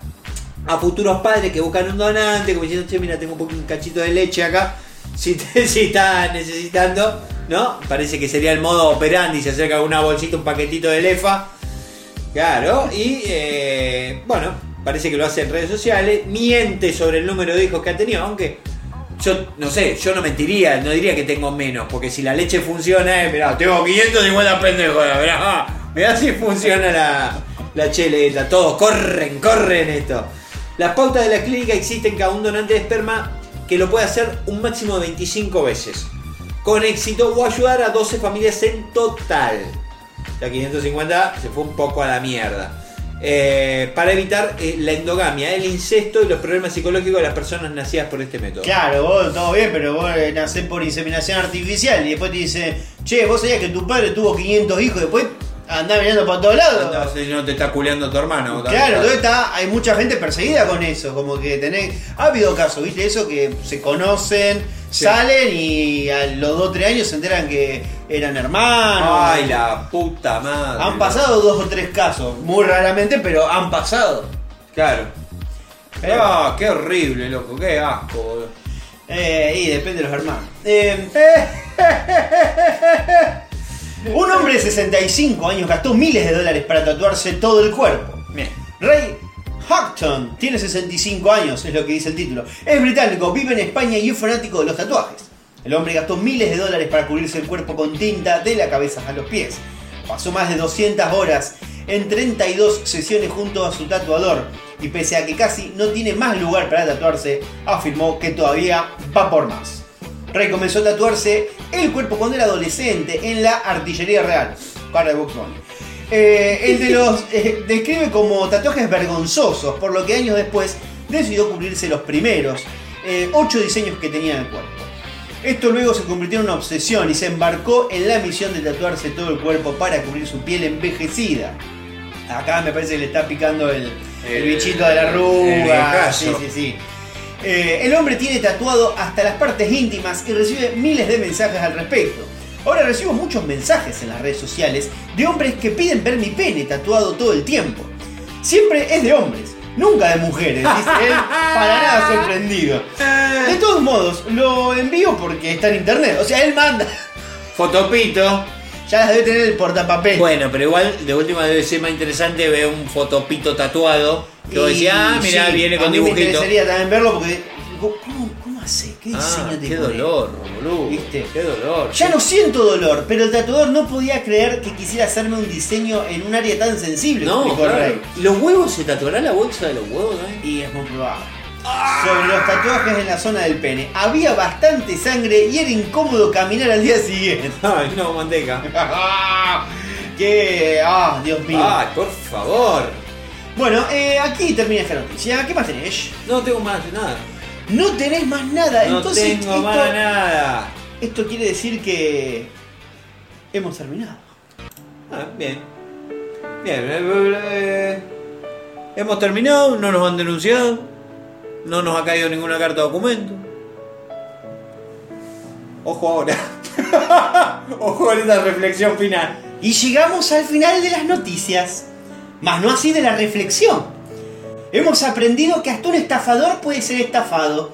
Speaker 1: a futuros padres que buscan un donante, como diciendo, che, mira, tengo un, poco- un cachito de leche acá, si, te, si está necesitando, ¿no? Parece que sería el modo operandi, se acerca una bolsita, un paquetito de lefa. Claro, y eh, bueno, parece que lo hace en redes sociales, miente sobre el número de hijos que ha tenido, aunque yo no sé, yo no mentiría, no diría que tengo menos, porque si la leche funciona, eh, mirá, tengo 550 pendejos, mirá, mirá si funciona la, la cheleta, todos corren, corren esto. Las pautas de la clínica existen cada un donante de esperma que lo puede hacer un máximo de 25 veces, con éxito o ayudar a 12 familias en total. La 550 se fue un poco a la mierda. Eh, para evitar eh, la endogamia, el incesto y los problemas psicológicos de las personas nacidas por este método.
Speaker 2: Claro, vos todo bien, pero vos eh, nacés por inseminación artificial y después te dicen, che, vos sabías que tu padre tuvo 500 hijos y después andás mirando para todos lados.
Speaker 1: Si no te está culeando tu hermano.
Speaker 2: Claro, entonces está, hay mucha gente perseguida con eso, como que tenés, ha habido casos, viste, eso que se conocen,
Speaker 1: Sí.
Speaker 2: salen y a los 2 o 3 años se enteran que eran hermanos.
Speaker 1: Ay, la puta madre.
Speaker 2: Han pasado dos o tres casos, muy raramente, pero han pasado.
Speaker 1: Claro.
Speaker 2: Pero-
Speaker 1: Ah, qué horrible, loco, qué asco, boludo.
Speaker 2: Eh, y depende de los hermanos. Eh, un hombre de 65 años gastó miles de dólares para tatuarse todo el cuerpo.
Speaker 1: Bien.
Speaker 2: Ray Houghton tiene 65 años, es lo que dice el título. Es británico, vive en España y es fanático de los tatuajes. El hombre gastó miles de dólares para cubrirse el cuerpo con tinta de la cabeza a los pies. Pasó más de 200 horas en 32 sesiones junto a su tatuador y pese a que casi no tiene más lugar para tatuarse, afirmó que todavía va por más. Rey comenzó a tatuarse el cuerpo cuando era adolescente en la artillería real, cara de Bugs Bunny. Eh, el de los eh, describe como tatuajes vergonzosos, por lo que años después decidió cubrirse los primeros eh, ocho diseños que tenía en el cuerpo. Esto luego se convirtió en una obsesión y se embarcó en la misión de tatuarse todo el cuerpo para cubrir su piel envejecida. Acá me parece que le está picando el, el
Speaker 1: El-
Speaker 2: bichito de la arruga. Sí, sí, sí. Eh, el hombre tiene tatuado hasta las partes íntimas y recibe miles de mensajes al respecto. Ahora recibo muchos mensajes en las redes sociales de hombres que piden ver mi pene tatuado todo el tiempo. Siempre es de hombres, nunca de mujeres, dice él, para nada sorprendido. De todos modos, lo envío porque está en internet. O sea, él manda.
Speaker 1: Fotopito.
Speaker 2: Ya las debe tener el portapapel.
Speaker 1: Bueno, pero igual de última debe ser más interesante ver un fotopito tatuado. Que vos decís, ah, mirá,
Speaker 2: sí,
Speaker 1: viene
Speaker 2: a
Speaker 1: con
Speaker 2: mí Me
Speaker 1: dibujito.
Speaker 2: interesaría también verlo porque. ¿Cómo, cómo hace? ¿Qué diseño
Speaker 1: Ah,
Speaker 2: te
Speaker 1: qué
Speaker 2: pone?
Speaker 1: dolor, boludo.
Speaker 2: ¿Viste?
Speaker 1: Qué dolor.
Speaker 2: Ya no siento dolor, pero el tatuador no podía creer que quisiera hacerme un diseño en un área tan sensible.
Speaker 1: No, claro. ¿Los huevos se tatuará la bolsa de los huevos, no?
Speaker 2: Y es muy probable. Sobre los tatuajes en la zona del pene. Había bastante sangre y era incómodo caminar al día siguiente.
Speaker 1: Ay, no, manteca.
Speaker 2: que. Ah, Dios mío.
Speaker 1: Ay, por favor.
Speaker 2: Bueno, eh, aquí termina esta noticia. ¿Qué más tenés?
Speaker 1: No tengo más nada.
Speaker 2: No tenés más nada.
Speaker 1: No
Speaker 2: Entonces,
Speaker 1: tengo
Speaker 2: esto,
Speaker 1: más nada.
Speaker 2: esto quiere decir que. Hemos terminado.
Speaker 1: Ah, bien. Bien, eh, eh, hemos terminado, no nos han denunciado, no nos ha caído ninguna carta de documento. Ojo ahora. Ojo con esa reflexión final.
Speaker 2: Y llegamos al final de las noticias. Mas no así de la reflexión. Hemos aprendido que hasta un estafador puede ser estafado.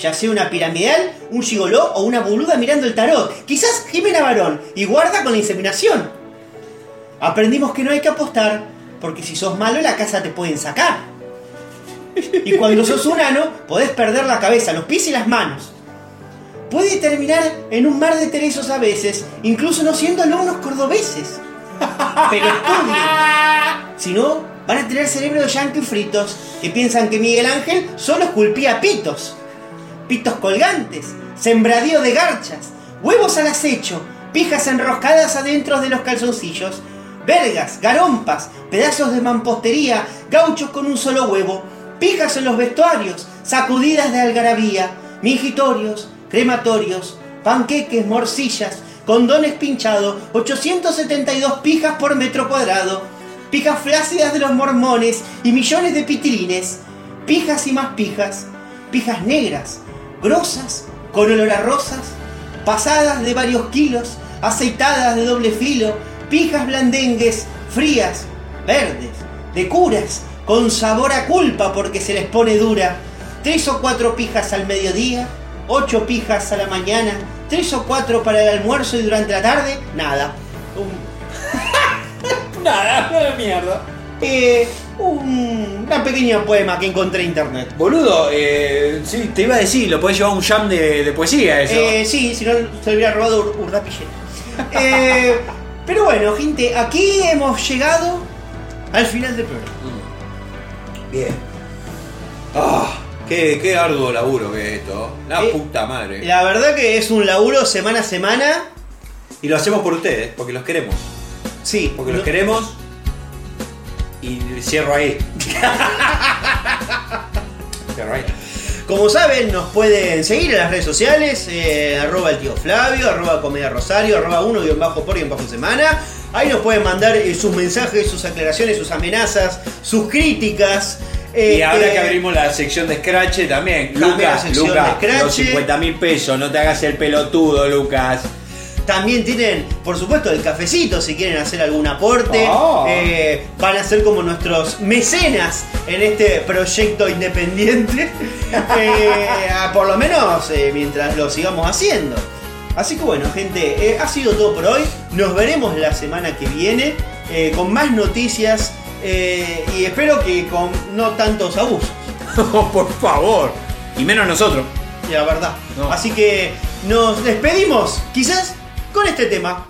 Speaker 2: Ya sea una piramidal, un gigoló o una boluda mirando el tarot. Quizás Jimena Barón y guarda con la inseminación. Aprendimos que no hay que apostar, porque si sos malo la casa te pueden sacar. Y cuando sos un ano, podés perder la cabeza, los pies y las manos. Puede terminar en un mar de teresos a veces, incluso no siendo alumnos cordobeses. Pero estudien. Si no, van a tener cerebro de yankee fritos que piensan que Miguel Ángel solo esculpía pitos. Pitos colgantes, sembradío de garchas, huevos al acecho, pijas enroscadas adentro de los calzoncillos, vergas, garompas, pedazos de mampostería, gauchos con un solo huevo, pijas en los vestuarios, sacudidas de algarabía, mingitorios, crematorios, panqueques, morcillas, condones pinchados, 872 pijas por metro cuadrado, pijas flácidas de los mormones y millones de pitilines, pijas y más pijas, pijas negras, grosas, con olor a rosas, pasadas de varios kilos, aceitadas de doble filo, pijas blandengues, frías, verdes, de curas, con sabor a culpa porque se les pone dura, tres o cuatro pijas al mediodía, ocho pijas a la mañana, tres o cuatro para el almuerzo y durante la tarde, nada. Un-
Speaker 1: Nada, no de mierda.
Speaker 2: eh, un- una pequeña poema que encontré en internet.
Speaker 1: Boludo, eh, sí, te iba a decir, lo podés llevar a un jam de, de poesía eso.
Speaker 2: Eh, sí, si no se lo hubiera robado Ur- Urdapilleta. Eh, pero bueno, gente, aquí hemos llegado al final del programa.
Speaker 1: Bien. Ah, qué, qué arduo laburo que es esto. La
Speaker 2: Eh,
Speaker 1: puta madre.
Speaker 2: La verdad que es un laburo semana a semana.
Speaker 1: Y lo hacemos por ustedes, porque los queremos.
Speaker 2: Sí,
Speaker 1: Porque los
Speaker 2: no-
Speaker 1: queremos. Y cierro ahí. cierro ahí.
Speaker 2: Como saben, nos pueden seguir en las redes sociales, eh, arroba el tío Flavio, arroba comedia rosario, arroba uno guion bajo por guion bajo semana. Ahí nos pueden mandar eh, sus mensajes, sus aclaraciones, sus amenazas, sus críticas.
Speaker 1: Y ahora
Speaker 2: Este,
Speaker 1: que abrimos la sección de Scratch también. Lucas, Lucas, los 50 mil pesos, no te hagas el pelotudo, Lucas.
Speaker 2: También tienen, por supuesto, el cafecito si quieren hacer algún aporte.
Speaker 1: Oh.
Speaker 2: Eh, van a ser como nuestros mecenas en este proyecto independiente. Eh, ah, por lo menos eh, mientras lo sigamos haciendo. Así que bueno, gente, ha sido todo por hoy. Nos veremos la semana que viene con más noticias y espero que con no tantos abusos.
Speaker 1: por favor. Y menos nosotros.
Speaker 2: La verdad.
Speaker 1: No.
Speaker 2: Así que nos despedimos, quizás con este tema.